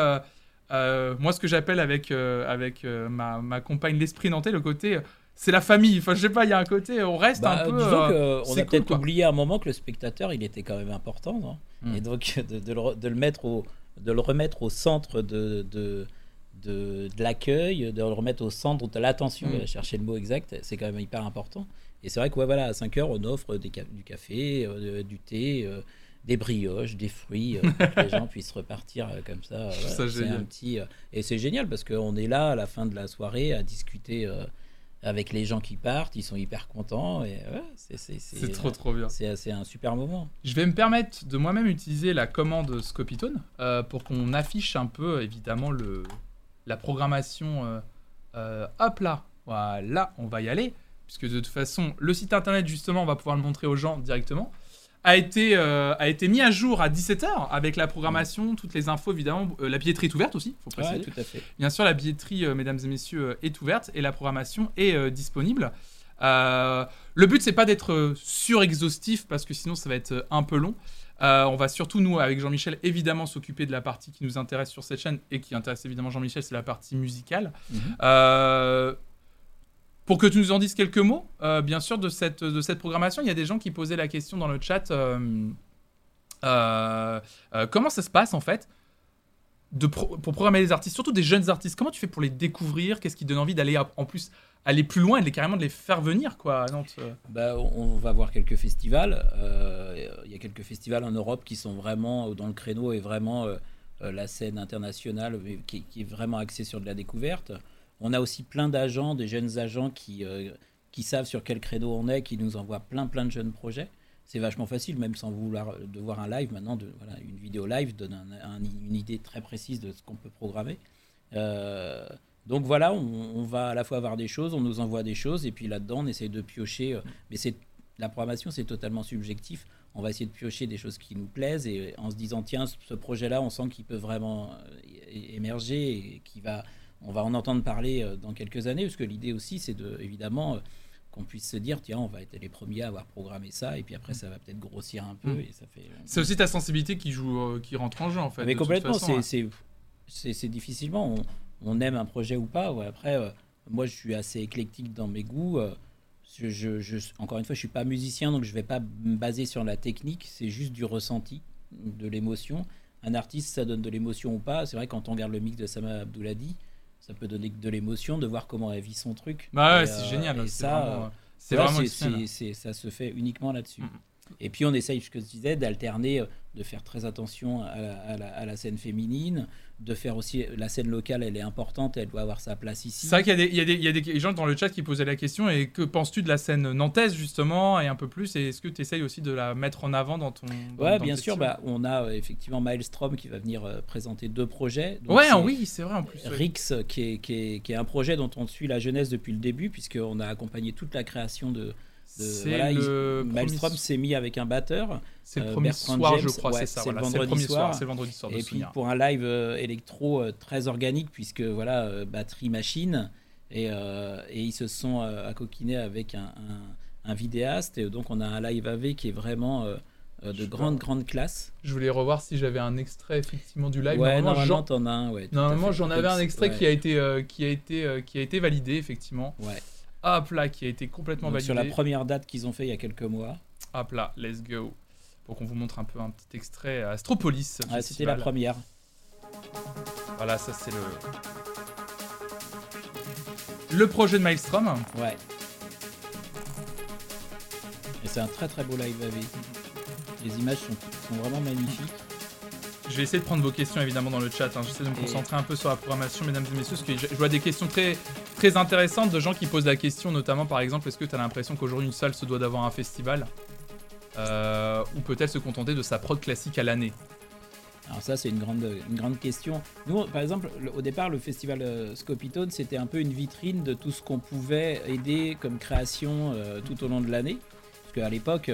Euh, moi, ce que j'appelle avec, euh, avec euh, ma, ma compagne l'esprit nantais, le côté. c'est la famille. Enfin, je sais pas, il y a un côté. On reste Bah, un peu. disons qu'on a cool, peut-être quoi. oublié à un moment que le spectateur, il était quand même important. non? Mm. Et donc, de, de le, re- de le mettre au, de le remettre au centre de, de, de, de l'accueil, de le remettre au centre de l'attention, Mm. euh, chercher le mot exact, c'est quand même hyper important. Et c'est vrai que ouais, voilà, à 5 heures, on offre des du café, du thé, des brioches, des fruits, euh, pour que les gens puissent repartir euh, comme ça. voilà. C'est un petit, euh, et c'est génial parce qu'on est là à la fin de la soirée à discuter. avec les gens qui partent, ils sont hyper contents. Et ouais, c'est, c'est, c'est, C'est trop trop bien. c'est, c'est un super moment. Je vais me permettre de moi-même utiliser la commande Scopitone pour qu'on affiche un peu évidemment le, la programmation. hop là, voilà, on va y aller. Puisque de toute façon, le site internet, justement, on va pouvoir le montrer aux gens directement, a été, euh, a été mis à jour à 17h avec la programmation, toutes les infos évidemment. Euh, la billetterie est ouverte aussi, faut préciser. Ouais, tout à fait. Bien sûr, la billetterie, euh, mesdames et messieurs, est ouverte et la programmation est disponible. Le but, c'est pas d'être surexhaustif parce que sinon, ça va être un peu long. On va surtout, nous, avec Jean-Michel, évidemment s'occuper de la partie qui nous intéresse sur cette chaîne et qui intéresse évidemment Jean-Michel, c'est la partie musicale. Mhm. Pour que tu nous en dises quelques mots, euh, bien sûr, de cette, de cette programmation, il y a des gens qui posaient la question dans le chat euh, euh, comment ça se passe en fait pour programmer les artistes, surtout des jeunes artistes Comment tu fais pour les découvrir Qu'est-ce qui donne envie d'aller en plus aller plus loin et carrément de les faire venir quoi à Nantes Bah, on va voir quelques festivals. Il y a quelques festivals en Europe qui sont vraiment dans le créneau et vraiment la scène internationale qui est vraiment axée sur de la découverte. On a aussi plein d'agents, des jeunes agents qui, euh, qui savent sur quel créneau on est, qui nous envoient plein plein de jeunes projets. C'est vachement facile, même sans vouloir de voir un live maintenant. De, une vidéo live donne un- un- une idée très précise de ce qu'on peut programmer. Euh, donc voilà, on, va à la fois avoir des choses, on nous envoie des choses, et puis là-dedans, on essaye de piocher. euh, mais c'est la programmation, c'est totalement subjectif. On va essayer de piocher des choses qui nous plaisent, et en se disant tiens, ce projet-là, on sent qu'il peut vraiment euh, émerger et qui va, on va en entendre parler euh, dans quelques années, parce que l'idée aussi, c'est de évidemment euh, qu'on puisse se dire tiens, on va être les premiers à avoir programmé ça, et puis après, ça va peut-être grossir un peu, Mm. et ça fait. C'est aussi ta sensibilité qui joue, euh, qui rentre en jeu en fait. Mais complètement, c'est- hein. c'est difficilement. On, on aime un projet ou pas. ouais. Après, euh, moi, je suis assez éclectique dans mes goûts. euh, je, je- je- encore une fois, je suis pas musicien, donc je vais pas me baser sur la technique. C'est juste du ressenti, de l'émotion. Un artiste, ça donne de l'émotion ou pas. C'est vrai quand on regarde le mix de Sama Abdouladi, ça peut donner de l'émotion de voir comment elle vit son truc. Bah ouais, c'est euh, génial. Et c'est ça, vraiment, euh, euh, vraiment ça se fait uniquement là-dessus. Mhm. Et puis on essaye, ce que je disais, d'alterner, euh, de faire très attention à la, à la- à la scène féminine, de faire aussi la scène locale, elle est importante, elle doit avoir sa place ici. C'est vrai qu'il y a, des, y y a gens dans le chat qui posaient la question et que penses-tu de la scène nantaise justement et un peu plus et est-ce que tu essayes aussi de la mettre en avant dans ton dans- Ouais, dans bien sûr, bah, on a euh, effectivement Maelstrom qui va venir euh, présenter deux projets. Donc, Ouais, oui, c'est vrai en plus. Rix, qui est, qui, est, qui est un projet dont on suit la jeunesse depuis le début, puisqu'on a accompagné toute la création de. Voilà, il- le premier- s'est mis avec un batteur. c'est le euh, premier Bertrand soir, je crois, ouais, c'est ça. c'est le Voilà, c'est le vendredi premier soir, soir. c'est le vendredi soir de Et puis pour un live euh, électro euh, très organique, puisque voilà, batterie machine, et, et ils se sont accoquinés avec un, un- un vidéaste, et donc on a un live AV qui est vraiment de grande, grande classe. Je voulais revoir si j'avais un extrait effectivement du live. ouais, Normalement, j'en- as un. Ouais, Normalement, j'en avais un extrait ouais, qui a été euh, qui a été euh, qui a été validé effectivement. ouais. Hop là, qui a été complètement Donc, validé. sur la première date qu'ils ont fait il y a quelques mois. Hop là, let's go. Pour qu'on vous montre un peu un petit extrait à Astropolis. Ah, C'était la première. Voilà, ça c'est le le projet de Maelstrom. Ouais. Et c'est un très très beau live AV. Les images sont, sont vraiment magnifiques. Je vais essayer de prendre vos questions évidemment dans le chat. hein. J'essaie de me concentrer un peu sur la programmation, mesdames et messieurs, parce que je vois des questions très, très intéressantes de gens qui posent la question, notamment par exemple, est-ce que tu as l'impression qu'aujourd'hui une salle se doit d'avoir un festival? Euh, Ou peut-elle se contenter de sa prod classique à l'année? Alors ça, c'est une grande, une grande question. Nous, par exemple, le- au départ, le festival euh, Scopitone, c'était un peu une vitrine de tout ce qu'on pouvait aider comme création euh, tout au long de l'année. Parce qu'à l'époque,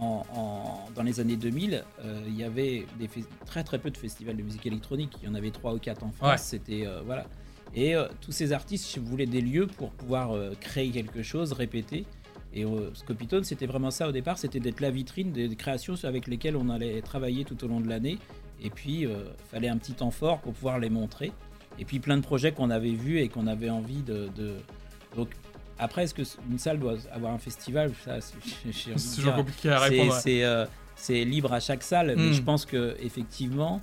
en, en- dans les années 2000, euh, il y avait des très très peu de festivals de musique électronique. Il y en avait trois ou quatre en France. Ouais. C'était euh, voilà. Et euh, tous ces artistes voulaient des lieux pour pouvoir créer quelque chose, répéter. Et Scopitone, c'était vraiment ça au départ, c'était d'être la vitrine des créations avec lesquelles on allait travailler tout au long de l'année. Et puis, il fallait un petit temps fort pour pouvoir les montrer. Et puis, plein de projets qu'on avait vus et qu'on avait envie de, de- Donc, après, est-ce qu'une salle doit avoir un festival (laughs) c'est toujours compliqué à répondre. C'est euh, c'est libre à chaque salle, mais Mm. je pense que effectivement,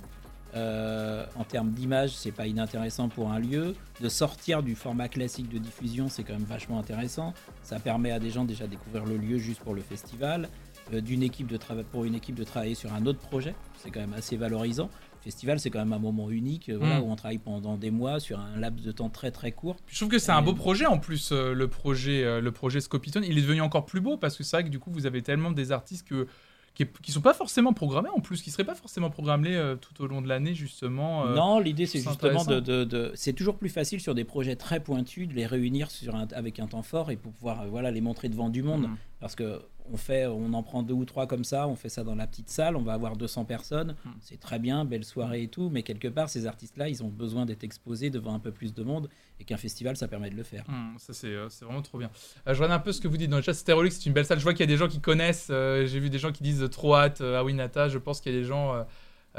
euh, en termes d'image, c'est pas inintéressant pour un lieu. De sortir du format classique de diffusion, c'est quand même vachement intéressant. Ça permet à des gens déjà de découvrir le lieu juste pour le festival. Euh, d'une équipe de pour une équipe de travailler sur un autre projet, c'est quand même assez valorisant. Festival, c'est quand même un moment unique, euh, voilà, Mm. où on travaille pendant des mois sur un laps de temps très très court. Je trouve que c'est un Et- beau projet en plus, euh, le projet, euh, le projet Scopitone. Il est devenu encore plus beau parce que c'est vrai que du coup, vous avez tellement des artistes que, qui, qui sont pas forcément programmés en plus, qui seraient pas forcément programmés euh, tout au long de l'année justement. euh. non, l'idée c'est justement de, intéressant. de- de- c'est toujours plus facile sur des projets très pointus de les réunir sur un- avec un temps fort et pour pouvoir euh, voilà les montrer devant du monde. Mm. Parce que on fait, on en prend deux ou trois comme ça, on fait ça dans la petite salle, on va avoir 200 personnes, Mm. c'est très bien, belle soirée et tout, mais quelque part ces artistes-là, ils ont besoin d'être exposés devant un peu plus de monde et qu'un festival, ça permet de le faire. Hmm, ça c'est euh, c'est vraiment trop bien. Euh, je regarde un peu ce que vous dites dans le chat. Stérolux, c'est une belle salle. Je vois qu'il y a des gens qui connaissent. euh, J'ai vu des gens qui disent trop hâte. Ah oui, Nata. Je pense qu'il y a des gens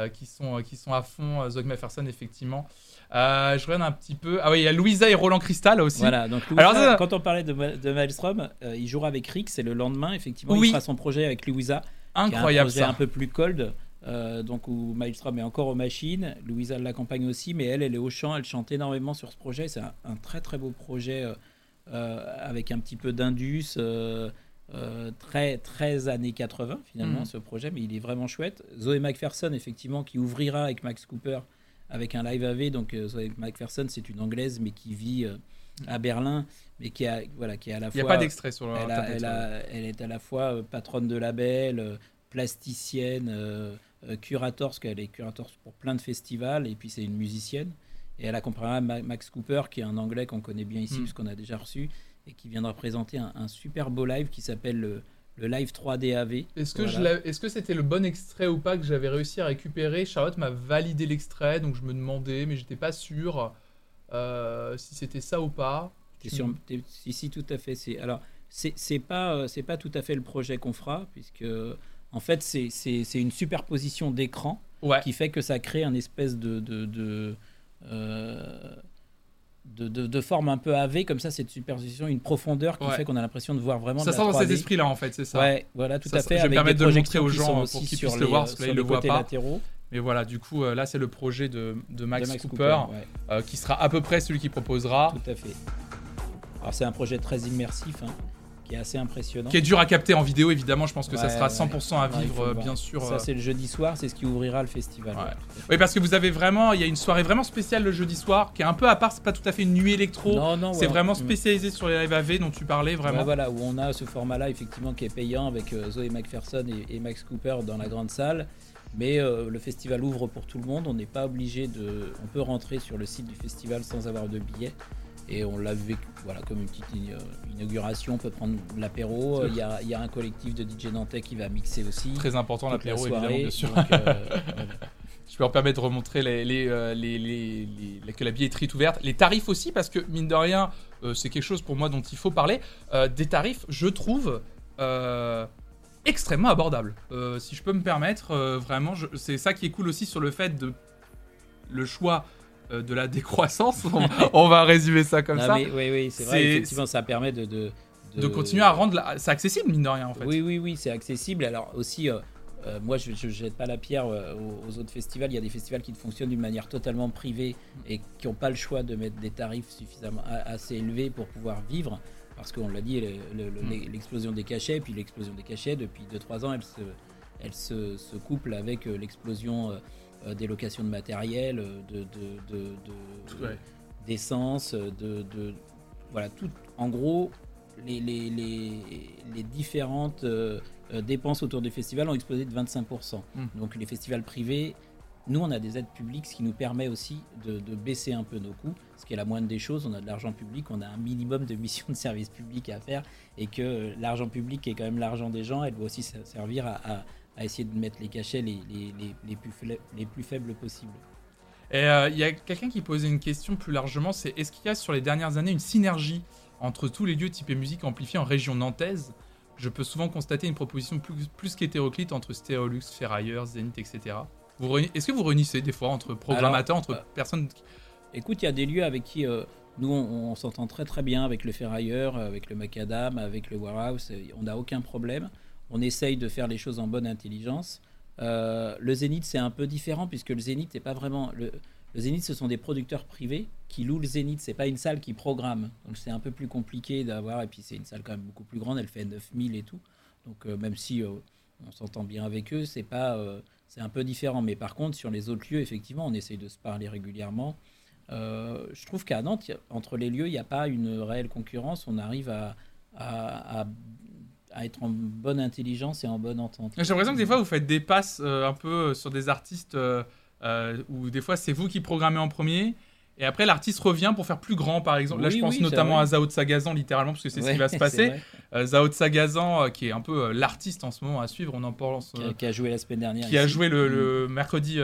qui, sont, euh, qui sont à fond. Euh, Zog Mafferson, effectivement. Euh, je regarde un petit peu. Ah oui, il y a Louisa et Roland Cristal aussi. Voilà, donc Alors, Louisa, ça- quand on parlait de, de Maelstrom, euh, il jouera avec Rick, c'est le lendemain, effectivement, Oui. il fera son projet avec Louisa, un Incroyable projet ça. un peu plus cold, euh, donc où Maelstrom est encore aux machines, Louisa l'accompagne aussi, mais elle, elle est au chant, elle chante énormément sur ce projet, c'est un, un très très beau projet euh, euh, avec un petit peu d'indus, euh, très, très années 80 finalement Mhm. ce projet, mais il est vraiment chouette. Zoé McPherson, effectivement, qui ouvrira avec Max Cooper avec un live AV, donc euh, Zoé McPherson, c'est une anglaise, mais qui vit euh, à Berlin, mais qui, a, voilà, qui est à la Il n'y a fois... pas d'extrait sur le Elle, a- elle a- elle est à la fois euh, patronne de label, plasticienne, curator, parce qu'elle est curator pour plein de festivals, et puis c'est une musicienne. Et elle accompagnera Ma- Max Cooper, qui est un anglais qu'on connaît bien ici, Mm. parce qu'on a déjà reçu, et qui viendra présenter un, un super beau live qui s'appelle le, le Live 3D AV. Est-ce que, Voilà. c'était le bon extrait ou pas que j'avais réussi à récupérer? Charlotte m'a validé l'extrait, donc je me demandais, mais j'étais pas sûr euh, si c'était ça ou pas. Si, si, tout à fait. C'est, alors, c'est, pas, euh, c'est pas tout à fait le projet qu'on fera, puisque en fait, c'est, une superposition d'écran. Ouais. qui fait que ça crée un espèce de de, de, euh, de, de- de forme un peu AV, comme ça, cette superposition, une profondeur qui Ouais. fait qu'on a l'impression de voir vraiment Ça de sent la dans cet 3D. esprit-là en fait, c'est ça. Ouais, voilà, tout Ça, à fait. je vais permettre de le montrer aux gens, pour qu'ils puissent le les, voir, euh, parce que là, ils le voient pas. latéraux Mais voilà, du coup, euh, là, c'est le projet de, de Max, Cooper, ouais, euh, qui sera à peu près celui qui proposera, tout à fait. Alors, c'est un projet très immersif, hein, qui est assez impressionnant. qui est dur à capter en vidéo, évidemment. Je pense que ça sera ouais. 100% à Ouais, vivre, voir. bien sûr. Ça, euh. c'est le jeudi soir, c'est ce qui ouvrira le festival. Ouais. Oui, parce que vous avez vraiment, il y a une soirée vraiment spéciale le jeudi soir, qui est un peu à part, c'est pas tout à fait une nuit électro. Non, non, C'est vraiment Mm. spécialisé sur les live AV dont tu parlais vraiment. Ouais, voilà, où on a ce format-là, effectivement, qui est payant avec euh, Zoé McPherson et, et Max Cooper dans la grande salle. Mais euh, le festival ouvre pour tout le monde. On n'est pas obligé de. On peut rentrer sur le site du festival sans avoir de billets. Et on l'a vécu voilà, comme une petite euh, inauguration. On peut prendre l'apéro. Il y a, il y a un collectif de DJ nantais qui va mixer aussi. Très important toute la l'apéro évidemment bien sûr. Donc, euh. (laughs) Je peux me permettre de remontrer les, les, euh, les, les- les- que la billetterie est ouverte. Les tarifs aussi, parce que mine de rien, euh, c'est quelque chose pour moi dont il faut parler. Euh, des tarifs, je trouve, euh, extrêmement abordables. Si je peux me permettre, vraiment, c'est ça qui est cool aussi sur le fait de le choix de la décroissance. on, on va résumer ça comme Non, ça. mais oui, oui, c'est vrai. Effectivement, ça permet de. de De continuer à rendre. la- C'est accessible, mine de rien, en fait. Oui, oui, oui, c'est accessible. Alors aussi, euh, euh, moi, je ne jette pas la pierre euh, aux, aux autres festivals. Il y a des festivals qui fonctionnent d'une manière totalement privée et qui n'ont pas le choix de mettre des tarifs suffisamment assez élevés pour pouvoir vivre. Parce qu'on l'a dit, le- le- le- Mm. l'explosion des cachets, puis l'explosion des cachets, depuis 2-3 ans, elle se, elle se, se couple avec euh, l'explosion euh, euh, des locations de matériel, euh, de, d'essence, de, de- voilà tout. En gros, les, les, les, les différentes euh, euh, dépenses autour des festivals ont explosé de 25%. Mm. Donc les festivals privés, nous on a des aides publiques, ce qui nous permet aussi de, de baisser un peu nos coûts, ce qui est la moindre des choses. On a de l'argent public, on a un minimum de missions de service public à faire, et que euh, l'argent public est quand même l'argent des gens, elle doit aussi ser- servir à, à- à essayer de mettre les cachets les, les, les, les plus, fla- les plus faibles possibles. Et euh, il y a quelqu'un qui posait une question plus largement, c'est est-ce qu'il y a sur les dernières années une synergie entre tous les lieux typés musique amplifiés en région nantaise? Je peux souvent constater une proposition plus, plus qu'hétéroclite entre Stereolux, Ferrailleur, Zenith, etc. Est-ce que vous réunissez des fois entre programmateurs, entre euh, personnes qui- Écoute, il y a des lieux avec qui euh, nous on, on s'entend très très bien avec le Ferrailleur, avec le Macadam, avec le Warehouse. On n'a aucun problème. On essaye de faire les choses en bonne intelligence. Euh, le Zénith c'est un peu différent puisque le Zénith c'est pas vraiment le, Zénith ce sont des producteurs privés qui louent le Zénith. C'est pas une salle qui programme. Donc c'est un peu plus compliqué d'avoir. Et puis c'est une salle quand même beaucoup plus grande. Elle fait 9000 et tout. Donc euh, même si euh, on s'entend bien avec eux, c'est pas c'est un peu différent. Mais par contre, sur les autres lieux, effectivement, on essaye de se parler régulièrement. Je trouve qu'à Nantes, entre les lieux, il n'y a pas une réelle concurrence. On arrive à, à, être en bonne intelligence et en bonne entente. J'ai l'impression que des fois, vous faites des passes euh, un peu sur des artistes euh, où des fois, c'est vous qui programmez en premier et après, l'artiste revient pour faire plus grand, par exemple. Là, je pense notamment à Zao de Sagazan, littéralement, parce que c'est ce qui va se (laughs) passer. Euh, Zao de Sagazan, euh, qui est un peu euh, l'artiste en ce moment à suivre, on en pense. Qui a, joué la semaine dernière. Qui a joué le, mm. mercredi.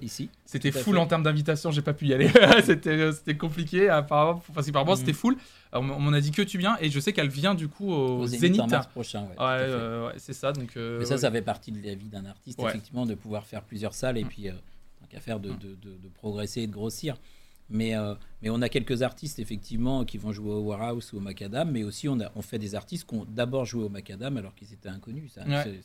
ici. C'était full en termes d'invitation, j'ai pas pu y aller. (laughs) (laughs) c'était compliqué, apparemment. Enfin, apparemment, c'était mm. full. on m'en a dit que tu viens, et je sais qu'elle vient du coup au, Zénith. en mars prochain. Ouais, c'est ça. Donc, Mais ça, ça fait partie de la vie d'un artiste, effectivement, de pouvoir faire plusieurs salles et mm. puis qu'à faire de, de, de, progresser et de grossir. Mais, euh, mais on a quelques artistes effectivement qui vont jouer au Warehouse ou au Macadam, mais aussi on, a, on fait des artistes qui ont d'abord joué au Macadam alors qu'ils étaient inconnus.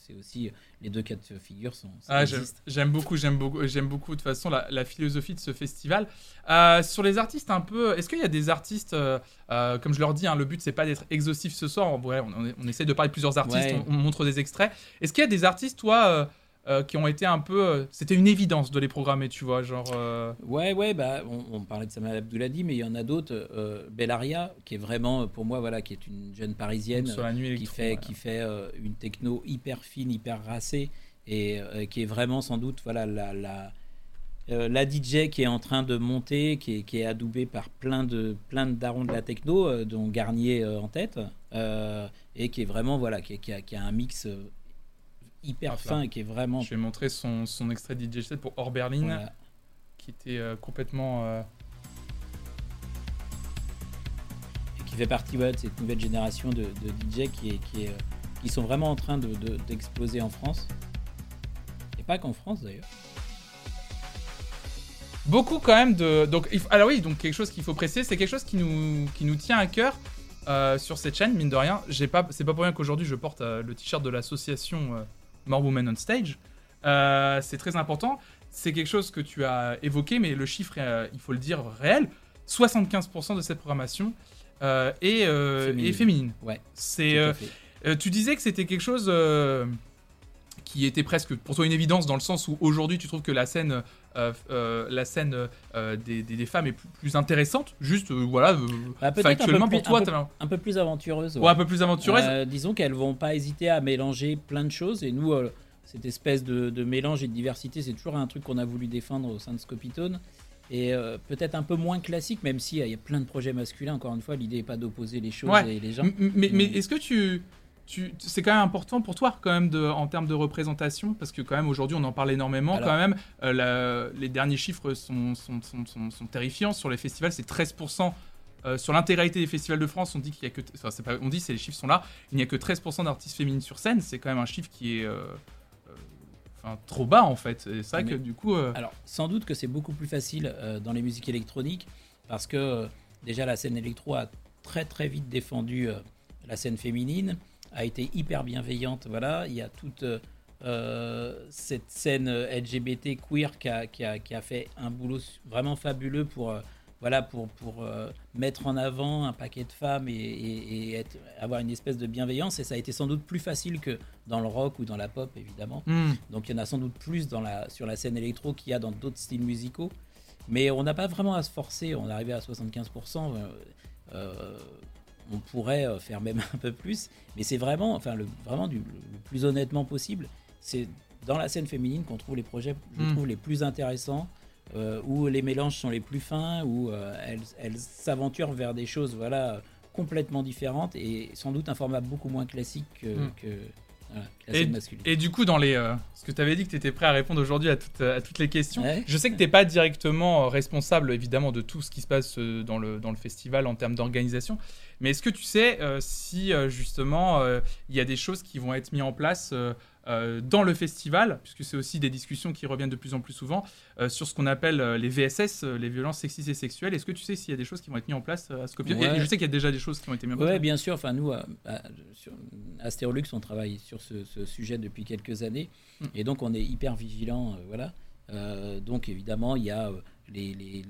C'est aussi les deux cas de figure sont. Ah, j'aime beaucoup, j'aime beaucoup, j'aime beaucoup de toute façon la, philosophie de ce festival. Euh, sur les artistes un peu, est-ce qu'il y a des artistes, euh, comme je leur dis, hein, le but c'est pas d'être exhaustif ce soir. on, on, essaie de parler de plusieurs artistes, on, on, montre des extraits. Est-ce qu'il y a des artistes, toi? Euh, qui ont été un peu. Euh, c'était une évidence de les programmer, tu vois, genre. Euh, ouais, ouais, bah, on, parlait de Samuel Abdouladi, mais il y en a d'autres. Bellaria, qui est vraiment, pour moi, voilà, qui est une jeune parisienne qui fait, qui fait une techno hyper fine, hyper racée, et qui est vraiment sans doute, voilà, la. la la DJ qui est en train de monter, qui est, qui est adoubée par plein de plein de darons de la techno, dont Garnier en tête, et qui est vraiment voilà, qui, qui, a, qui a, un mix hyper fin et qui est vraiment. Je vais montrer son, son extrait de DJ set pour Hors Berlin, qui était euh, complètement. Euh, et qui fait partie de cette nouvelle génération de, DJ qui, est, qui, est, euh, qui sont vraiment en train d'exploser de, en France. Et pas qu'en France d'ailleurs. Beaucoup quand même de. Donc, alors oui, donc quelque chose qu'il faut préciser, c'est quelque chose qui nous, qui nous tient à cœur. sur cette chaîne, mine de rien, j'ai pas, c'est pas pour rien qu'aujourd'hui je porte le t-shirt de l'association More Women on Stage. Euh, c'est très important. C'est quelque chose que tu as évoqué, mais le chiffre, euh, il faut le dire, réel. 75% de cette programmation euh, est, féminine. féminine. Ouais. C'est, tu disais que c'était quelque chose qui était presque pour toi une évidence dans le sens où aujourd'hui tu trouves que la scène, la scène des, femmes est plus, intéressante, juste voilà, bah, factuellement pour toi, un peu, plus aventureuse. Ouais. un peu plus aventureuse. disons qu'elles vont pas hésiter à mélanger plein de choses et nous, cette espèce de, mélange et de diversité, c'est toujours un truc qu'on a voulu défendre au sein de Scopitone. Et peut-être un peu moins classique, même s'il y a plein de projets masculins. Encore une fois, l'idée n'est pas d'opposer les choses et les gens. mais, mais est-ce que tu, c'est quand même important pour toi quand même de, en termes de représentation parce que quand même aujourd'hui on en parle énormément. Quand même euh, les derniers chiffres sont, sont, sont, terrifiants. Sur les festivals c'est 13% euh, sur l'intégralité des festivals de France on dit qu'il y a que enfin, c'est pas on dit c'est les chiffres sont là. Il n'y a que 13% d'artistes féminines sur scène. C'est quand même un chiffre qui est euh, enfin, trop bas en fait. C'est ça que du coup alors sans doute que c'est beaucoup plus facile dans les musiques électroniques parce que déjà la scène électro a très très vite défendu la scène féminine a été hyper bienveillante. Voilà, il y a toute euh, cette scène LGBT queer qui a, qui, a, qui a, fait un boulot vraiment fabuleux pour, euh, voilà, pour, pour euh, mettre en avant un paquet de femmes et, et, être, avoir une espèce de bienveillance. Et ça a été sans doute plus facile que dans le rock ou dans la pop, évidemment. Hmm. Donc il y en a sans doute plus dans la, sur la scène électro qu'il y a dans d'autres styles musicaux. Mais on n'a pas vraiment à se forcer. On est arrivé à 75% on pourrait euh, faire même (laughs) un peu plus, mais c'est vraiment, enfin, le, vraiment du, le plus honnêtement possible. C'est dans la scène féminine qu'on trouve les projets, je hmm. trouve, les plus intéressants, euh, où les mélanges sont les plus fins, où euh, elles s'aventurent vers des choses, voilà, complètement différentes et sans doute un format beaucoup moins classique que, hmm. la et, masculine. et, du coup, dans les, ce que tu avais dit que tu étais prêt à répondre aujourd'hui à, à, toutes les questions, je sais que tu n'es pas directement responsable évidemment de tout ce qui se passe dans le, dans le festival en termes d'organisation, mais est-ce que tu sais euh, si euh, justement euh, il y a des choses qui vont être mises en place dans le festival, puisque c'est aussi des discussions qui reviennent de plus en plus souvent sur ce qu'on appelle les VSS, les violences sexistes et sexuelles. Est-ce que tu sais s'il y a des choses qui vont être mises en place à Skopje? Je sais qu'il y a déjà des choses qui ont été mises en place. Oui, bien sûr. Enfin, nous, à, sur Astérolux, on travaille sur ce, sujet depuis quelques années, hmm. et donc on est hyper vigilant. voilà. donc évidemment, il y a les, les,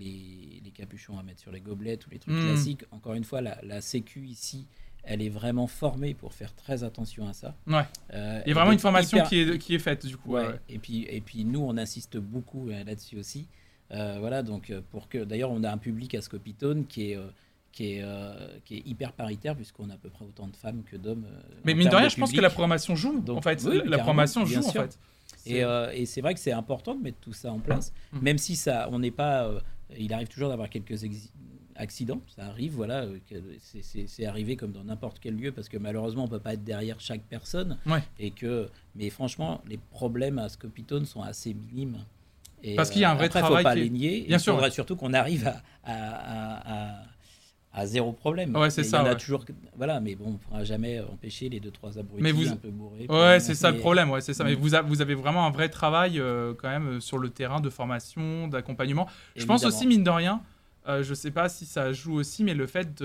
les, capuchons à mettre sur les gobelets, tous les trucs hmm. classiques. Encore une fois, la, la Sécu ici, elle est vraiment formée pour faire très attention à ça. Ouais. Euh, Il y a vraiment une formation hyper- qui, est, qui est faite, du coup. Ouais. ouais, ouais. Et puis et puis nous on insiste beaucoup euh, là-dessus aussi. Euh, voilà donc pour que d'ailleurs on a un public à Scopitone qui est qui est, qui est hyper paritaire puisqu'on a à peu près autant de femmes que d'hommes. Mais mine de rien, je pense que la programmation joue, Donc, en fait. oui, la programmation joue, en sûr. fait. Et, euh, et c'est vrai que c'est important de mettre tout ça en place, Mm. même si ça, on n'est pas, euh, il arrive toujours d'avoir quelques accidents, ça arrive, voilà, euh, c'est- arrivé comme dans n'importe quel lieu, parce que malheureusement on peut pas être derrière chaque personne, Ouais. et que, mais franchement, les problèmes à Scopitone sont assez minimes. Et, Parce qu'il y a un vrai après, travail faut pas qui. Bien il sûr, faudrait surtout qu'on arrive à, à, à- à- à zéro problème. Ouais, c'est Et ça, Il y en a ouais. toujours, voilà, mais bon, on pourra jamais empêcher les deux trois abrutis Mais vous- un peu bourrés. Ouais, c'est ça le problème, ouais, c'est ça. Mais Mm. vous, a- vous avez vraiment un vrai travail euh, quand même euh, sur le terrain de formation, d'accompagnement. Je pense aussi, mine de rien, euh, je sais pas si ça joue aussi, mais le fait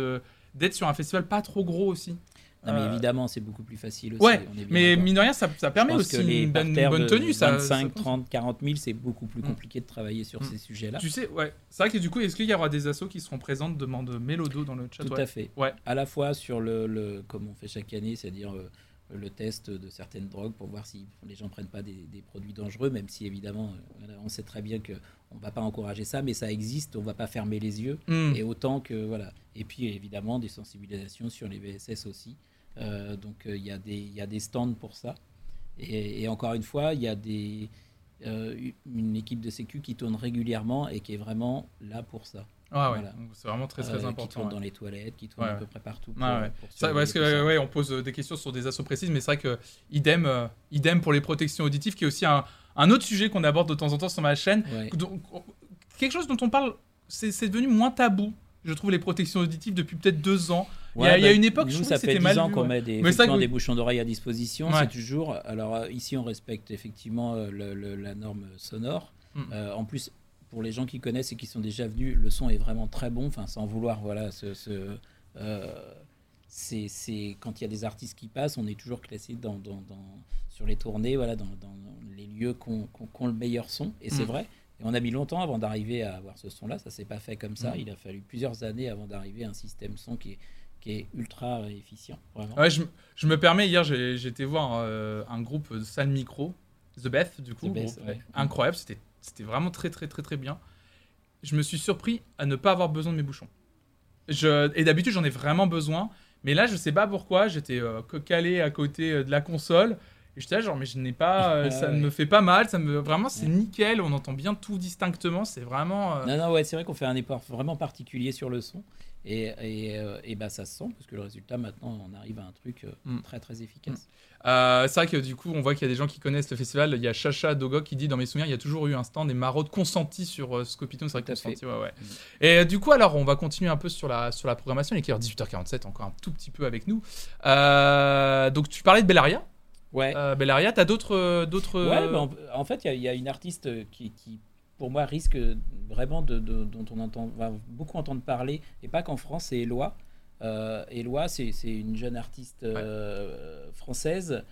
d'être sur un festival pas trop gros aussi. Non, mais Euh, évidemment, c'est beaucoup plus facile aussi. Ouais, on est bien mais mine de rien, ça, permet aussi une bonne, bonne de tenue. Ça, 25, ça- 30, 40 000, c'est beaucoup plus Mm. compliqué de travailler sur Mm. ces sujets-là. Tu sais, ouais. C'est vrai que du coup, est-ce qu'il y aura des assos qui seront présentes demande Mélodo dans le chat Tout ouais. à fait. Ouais. À la fois sur le, le- comme on fait chaque année, c'est-à-dire euh, le test de certaines drogues pour voir si les gens prennent pas des, des produits dangereux, même si évidemment, euh, on sait très bien que on va pas encourager ça, mais ça existe, on va pas fermer les yeux. Hmm. Et autant que voilà. Et puis évidemment des sensibilisations sur les VSS aussi. Euh, donc euh, il y a des il y a des stands pour ça. Et, et encore une fois, il y a des euh, une équipe de sécu qui tourne régulièrement et qui est vraiment là pour ça. Ah ouais, Voilà. c'est vraiment très Euh, très qui important. tourne ouais. dans les toilettes, qui tourne Ouais, à peu près partout. Ah ouais. pour Ça, parce que ouais, on pose des questions sur des assos précises, mais c'est vrai que idem, euh, idem pour les protections auditives, qui est aussi un, un autre sujet qu'on aborde de temps en temps sur ma chaîne. Donc, on- quelque chose dont on parle, c'est devenu moins tabou. Je trouve les protections auditives depuis peut-être deux ans. Il y a- il y a bah, une époque, je nous, trouvais ça que fait 10 mal ans qu'on met des, que- bouchons d'oreille à disposition. Ouais. C'est toujours. Alors euh, ici, on respecte effectivement euh, le- le- la norme sonore. Mm. Euh, en plus, pour les gens qui connaissent et qui sont déjà venus, le son est vraiment très bon. Enfin, sans vouloir, voilà, ce, ce, euh, c'est, quand il y a des artistes qui passent, on est toujours classé dans, dans- dans- sur les tournées, voilà, dans, les lieux qui ont le meilleur son. Et c'est Mm. vrai. Et on a mis longtemps avant d'arriver à avoir ce son-là. Ça s'est pas fait comme ça. Mm. Il a fallu plusieurs années avant d'arriver à un système son qui est, qui est ultra efficient. Vraiment. Ouais, je, me permets, hier, été voir euh, un groupe de salle micro, The Beth, du coup. The Beth, groupe, ouais. Incroyable, c'était c'était vraiment très, très, très, très bien. Je me suis surpris à ne pas avoir besoin de mes bouchons. Je, et d'habitude, j'en ai vraiment besoin. Mais là, je sais pas pourquoi, j'étais euh, calé à côté euh, de la console. Et j'étais là, genre, mais je n'ai pas. (laughs) euh, ça ne me fait pas mal. Ça me, vraiment, c'est nickel. On entend bien tout distinctement. C'est vraiment. euh, Non, non, ouais, c'est vrai qu'on fait un effort vraiment particulier sur le son. Et, et, euh, et bah, ça se sent, parce que le résultat, maintenant, on arrive à un truc Mm. très, très efficace. Euh, c'est vrai que du coup, on voit qu'il y a des gens qui connaissent le festival. Il y a Chacha Dogok qui dit Dans mes souvenirs, il y a toujours eu un stand des maraudes consentis sur euh, Scopiton. C'est vrai à consenti, ouais, ouais. Mm. Et du coup, alors, on va continuer un peu sur la, sur la programmation. Il est 18h47, encore un tout petit peu avec nous. Donc, tu parlais de Bellaria? Ouais. Euh, Bellaria, t'as d'autres. euh, d'autres Ouais, bah, en, en fait, il y a- il y, a une artiste qui, qui, pour moi, risque vraiment de, de- dont on entend, va beaucoup entendre parler, et pas qu'en France, c'est Eloi. Euh, Eloi, c'est une jeune artiste euh, française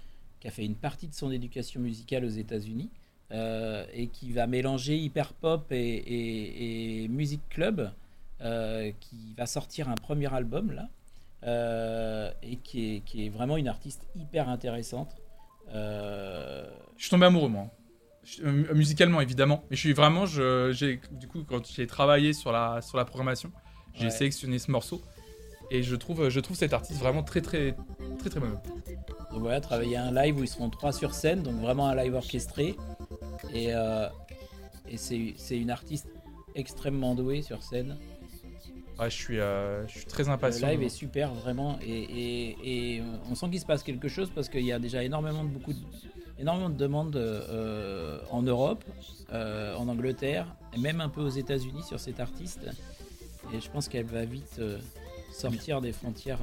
qui a fait une partie de son éducation musicale aux États-Unis euh, et qui va mélanger hyper pop et, et, et musique club, euh, qui va sortir un premier album là, euh, et qui est, qui est vraiment une artiste hyper intéressante. Euh, Je suis tombé amoureux, moi. Je- euh, musicalement, évidemment. Mais je suis vraiment. Je, du coup, quand j'ai travaillé sur la, sur la programmation, j'ai Ouais. sélectionné ce morceau. Et je trouve, je trouve cet artiste vraiment très, très, très, très bon. Donc voilà, travailler un live où ils seront trois sur scène, donc vraiment un live orchestré. Et, euh, et c'est une artiste extrêmement douée sur scène. Je suis, euh, je suis très Le impatient. live est super, vraiment. Et, et- et on sent qu'il se passe quelque chose parce qu'il y a déjà énormément de, beaucoup de, énormément de demandes euh, en Europe, euh, en Angleterre, et même un peu aux États-Unis sur cet artiste. Et je pense qu'elle va vite sortir des frontières.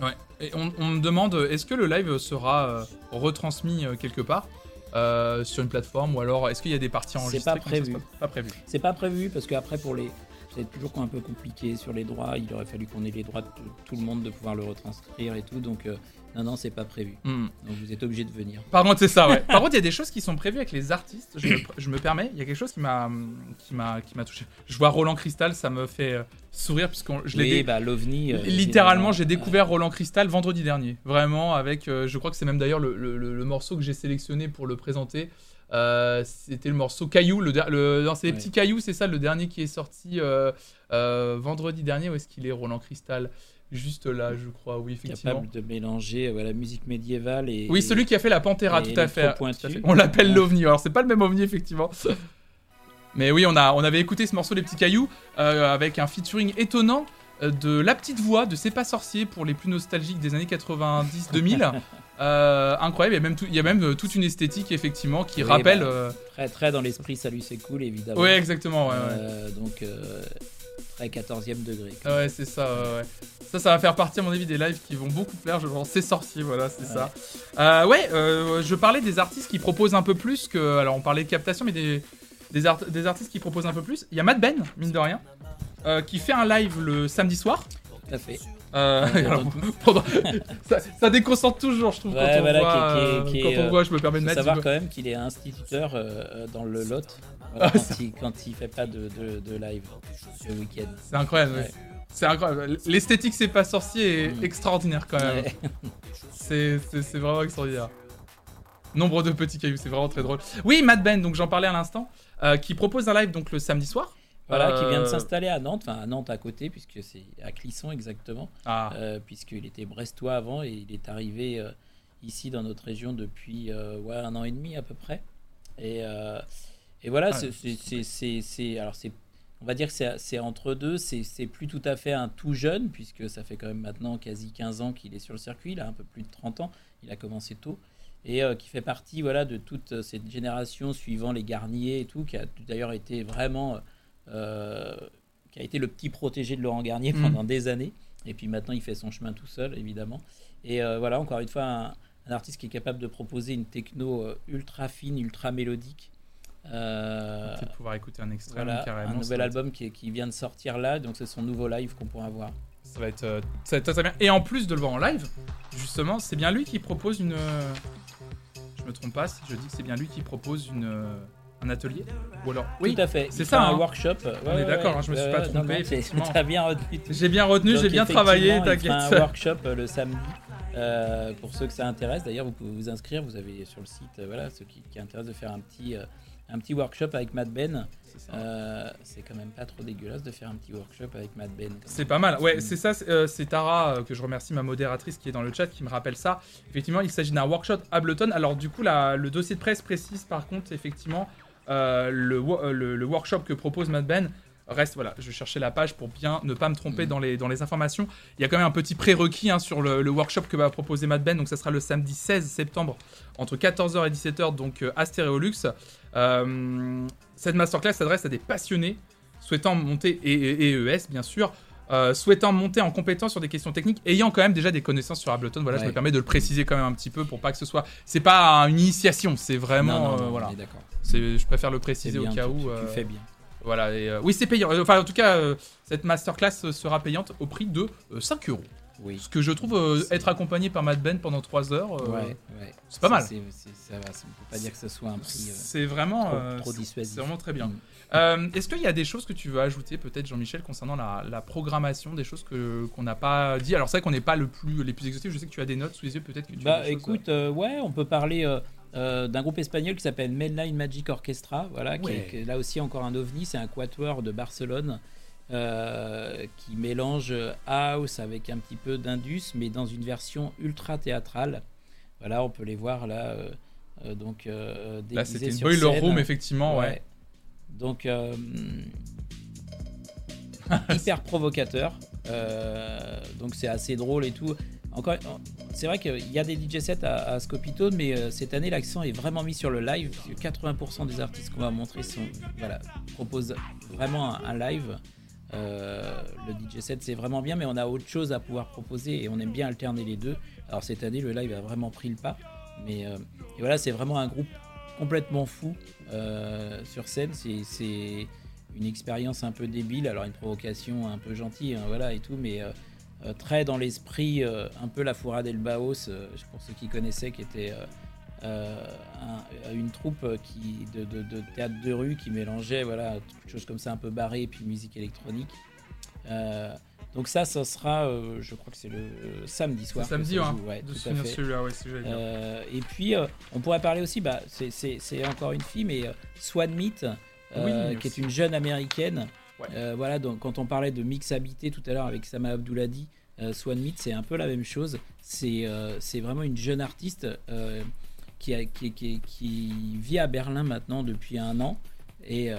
Ouais. Et on, on me demande, est-ce que le live sera retransmis quelque part euh, sur une plateforme ou alors est-ce qu'il y a des parties C'est enregistrées pas comme ça, prévu. c'est Pas, pas prévu. C'est pas prévu parce qu'après pour les c'est toujours un peu compliqué sur les droits. Il aurait fallu qu'on ait les droits de tout le monde de pouvoir le retranscrire et tout. Donc, euh, non, non, c'est pas prévu. Hmm. Donc, vous êtes obligé de venir. Par contre, c'est ça, ouais. Par contre, il y a des choses qui sont prévues avec les artistes. Je me, je me permets, il y a quelque chose qui m'a, qui m'a, touché. Je vois Roland Cristal, ça me fait euh, sourire puisque je l'ai. Oui, bah, l'OVNI. euh, Littéralement, j'ai découvert Roland Cristal vendredi dernier. Vraiment, avec. euh, je crois que c'est même d'ailleurs le, le- le- le morceau que j'ai sélectionné pour le présenter. Euh, C'était le morceau Caillou. Le, le- non, c'est les Ouais. petits cailloux, c'est ça, le dernier qui est sorti euh, euh, vendredi dernier. Où est-ce qu'il est, Roland Cristal? Juste là, je crois, oui, effectivement. capable de mélanger la musique médiévale et. Oui, celui qui a fait la Pantera, tout à fait. l'électro-pointu. tout à fait. On l'appelle Ouais. l'OVNI. Alors, c'est pas le même OVNI, effectivement. Mais oui, on, a, on avait écouté ce morceau Les Petits Cailloux avec un featuring étonnant de La Petite Voix de C'est pas sorcier pour les plus nostalgiques des années 90-2000. (laughs) Euh, incroyable, il y a même, tout- il y a même euh, toute une esthétique effectivement qui Oui, rappelle. bah, euh, Très, très dans l'esprit, salut, c'est cool, évidemment. Ouais, exactement. Ouais, ouais. Donc, euh, très 14e degré. Ouais, c'est ça, ouais, ouais. Ça, ça va faire partie, à mon avis, des lives qui vont beaucoup plaire. Je pense, c'est sorcier, voilà, c'est ça. Ouais, euh, je parlais des artistes qui proposent un peu plus que. Alors, on parlait de captation, mais des, des, art- des artistes qui proposent un peu plus. Il y a Mad Ben, mine de rien, qui fait un live le samedi soir. Tout à fait. Euh, alors, (laughs) pendant- ça, ça déconcentre toujours, je trouve, Ouais, quand on voit. qui est- euh, qui est- quand on voit, je me permets de mettre. savoir quand même qu'il est instituteur euh, euh, dans le Lot (laughs) voilà, Ah, quand, il, quand il fait pas de, de, de live le week-end. C'est incroyable, ouais. C'est incroyable. L'esthétique, c'est pas sorcier, est Mm. extraordinaire quand même. Ouais. (laughs) C'est vraiment extraordinaire. Nombre de petits cailloux, c'est vraiment très drôle. Oui, Mad Ben, donc j'en parlais à l'instant, euh, qui propose un live donc le samedi soir. Voilà, qui vient de Euh, s'installer à Nantes, enfin à Nantes à côté, puisque c'est à Clisson exactement, Ah, euh, puisqu'il était brestois avant et il est arrivé euh, ici dans notre région depuis ouais, un an et demi à peu près. Et, et voilà, Ah, c'est- alors c'est on va dire que c'est entre deux, c'est plus tout à fait un tout jeune, puisque ça fait quand même maintenant quasi 15 ans qu'il est sur le circuit, il a un peu plus de 30 ans, il a commencé tôt, et euh, qui fait partie voilà, de toute cette génération suivant les Garnier et tout, qui a d'ailleurs été vraiment, qui a été le petit protégé de Laurent Garnier Mhm. pendant des années, et puis maintenant il fait son chemin tout seul, évidemment. Et euh, voilà, encore une fois, un, un artiste qui est capable de proposer une techno euh, ultra fine, ultra mélodique. Euh, peut-être pouvoir écouter un extrait voilà, même, carrément. un nouvel album qui, qui vient de sortir là, donc c'est son nouveau live qu'on pourra voir. Ça va être euh, ça va être très bien. Et en plus de le voir en live, justement, c'est bien lui qui propose une. euh, Je me trompe pas si je dis que c'est bien lui qui propose une euh, un atelier. Ou alors. Oui. Tout à fait. c'est ça, un hein. workship. On est d'accord, hein, je me suis pas trompé, as bien retenu. J'ai bien retenu, j'ai bien travaillé, t'inquiète. un workshop euh, le samedi. Euh, pour ceux que ça intéresse, d'ailleurs, vous pouvez vous inscrire. Vous avez sur le site, euh, voilà, ceux qui, qui intéressent de faire un petit, un petit workshop avec Mad Ben. C'est quand même pas trop dégueulasse de faire un petit workshop avec Mad Ben. C'est pas mal. Ouais, c'est ça. c'est, Tara que je remercie, ma modératrice qui est dans le chat, qui me rappelle ça. Effectivement, il s'agit d'un workshop Ableton. Alors du coup, la- le dossier de presse précise par contre, effectivement, euh, le, euh, le, le workshop que propose Mad Ben reste. Voilà, je cherchais la page pour bien ne pas me tromper Mhm. dans les dans les informations. Il y a quand même un petit prérequis hein, sur le, le workshop que va proposer Mad Ben. Donc ça sera le samedi 16 septembre entre 14h et 17h donc euh, à Stéréolux. Euh, cette masterclass s'adresse à des passionnés souhaitant monter et, et- et ES bien sûr. Euh, souhaitant monter en compétence sur des questions techniques, ayant quand même déjà des connaissances sur Ableton. Voilà, je me permets de le préciser quand même un petit peu pour pas que ce soit. C'est pas une initiation, c'est vraiment. Non, non, euh, non, voilà. je préfère le préciser au cas tu- où. tu, euh, fais bien. Voilà. Et, oui, c'est payant. Enfin, en tout cas, cette masterclass sera payante au prix de euh, 5 euros. Oui. Ce que je trouve euh, être accompagné par Mad Ben pendant 3 heures. euh, ouais, ouais. c'est pas mal. C'est, c'est- ça va, ça- on peut pas dire que ce soit un prix euh, C'est vraiment. trop, euh, trop c'est- vraiment très bien. Mm. Euh, Est-ce qu'il y a des choses que tu veux ajouter, peut-être Jean-Michel, concernant la, la programmation, des choses que qu'on n'a pas dit? Alors c'est vrai qu'on n'est pas le plus les plus exhaustifs. Je sais que tu as des notes sous les yeux, peut-être que tu. Bah écoute, euh, ouais, on peut parler euh, euh, d'un groupe espagnol qui s'appelle Mainline Magic Orchestra, voilà, qui, est, Ouais. qui est là aussi encore un ovni, c'est un quatuor de Barcelone euh, qui mélange house avec un petit peu d'indus, mais dans une version ultra théâtrale. Voilà, on peut les voir là, euh, euh, donc euh, Là, c'était une boiler room, effectivement, ouais. Donc, euh, (laughs) hyper provocateur. Donc, c'est assez drôle et tout. Encore, c'est vrai qu'il y a des DJ sets à, à Scopito, mais euh, cette année, l'accent est vraiment mis sur le live. Parce que 80% des artistes qu'on va montrer sont, voilà, proposent vraiment un, un live. Euh, le DJ set, c'est vraiment bien, mais on a autre chose à pouvoir proposer et on aime bien alterner les deux. Alors, cette année, le live a vraiment pris le pas. Mais euh, et voilà, c'est vraiment un groupe complètement fou euh, sur scène. C'est, une expérience un peu débile, alors une provocation un peu gentille, hein, voilà et tout, mais très dans l'esprit, un peu la fourrade El Baos, pour ceux qui connaissaient, qui était une troupe qui, de, de, théâtre de rue qui mélangeait voilà, quelque chose comme ça un peu barré et puis musique électronique. Donc ça, ça sera, euh, je crois que c'est le samedi soir. Samedi, hein, ouais, tout à fait. Ouais, euh, et puis, euh, on pourrait parler aussi, bah, c'est encore une fille, mais Swan Meat, qui est une jeune américaine. voilà, donc quand on parlait de mix habité tout à l'heure avec Sama Abdouladi, Swan Meat, c'est un peu la même chose. C'est vraiment une jeune artiste qui, a, qui, qui, qui, vit à Berlin maintenant depuis un an et,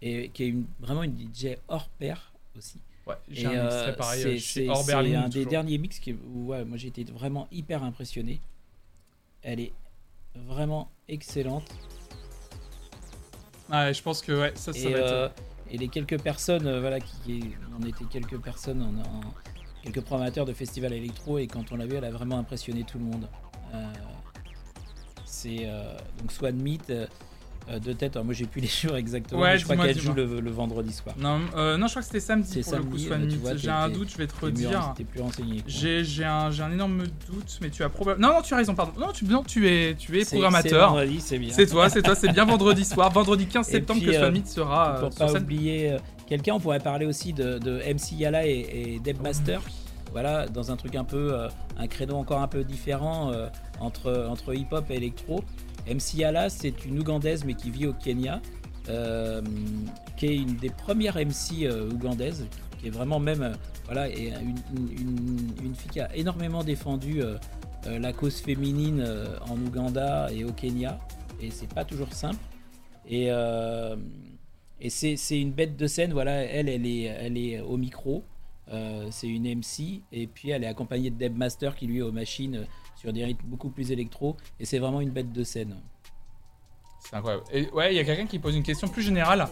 et qui est une, vraiment une DJ hors pair aussi. Ouais, j'ai un euh, pareil C'est un des derniers mix qui, où ouais, moi j'ai été vraiment hyper impressionné. Elle est vraiment excellente. Ah, je pense que ouais, ça, ça et, va être... Euh, et les quelques personnes, euh, voilà, qui, on était quelques personnes, quelques programmateurs de festivals électro, et quand on l'a vu, elle a vraiment impressionné tout le monde. C'est donc Swan Meat euh, de tête. moi, j'ai plus les jours exactement. Ouais, je crois qu'elle joue le, vendredi soir. Non, euh, non, je crois que c'était samedi pour samedi, le coup. J'ai un doute, je vais te redire. plus renseigné. J'ai un, un, énorme doute, mais tu as probablement. Non, non, tu as raison, pardon. Non, tu, non, tu es, tu es programmateur. C'est bien. C'est toi, c'est toi, c'est bien vendredi soir. (laughs) Vendredi 15 septembre que Swan euh, sera. Pour pas oublier quelqu'un, on pourrait parler aussi de, de MC Yala et, et Deb Master. Voilà, dans un truc un peu, un credo encore un peu différent entre, entre hip-hop et électro. MC Ala, c'est une Ougandaise mais qui vit au Kenya, euh, qui est une des premières MC euh, ougandaises, qui est vraiment même euh, voilà, et une, fille qui a énormément défendu la cause féminine en Ouganda et au Kenya, et c'est pas toujours simple. Et, et c'est une bête de scène, voilà, elle, elle est, elle est au micro. C'est une MC et puis elle est accompagnée de Deb Master qui lui est aux machines sur des rythmes beaucoup plus électro, et c'est vraiment une bête de scène. C'est incroyable. Et ouais, il y a quelqu'un qui pose une question plus générale.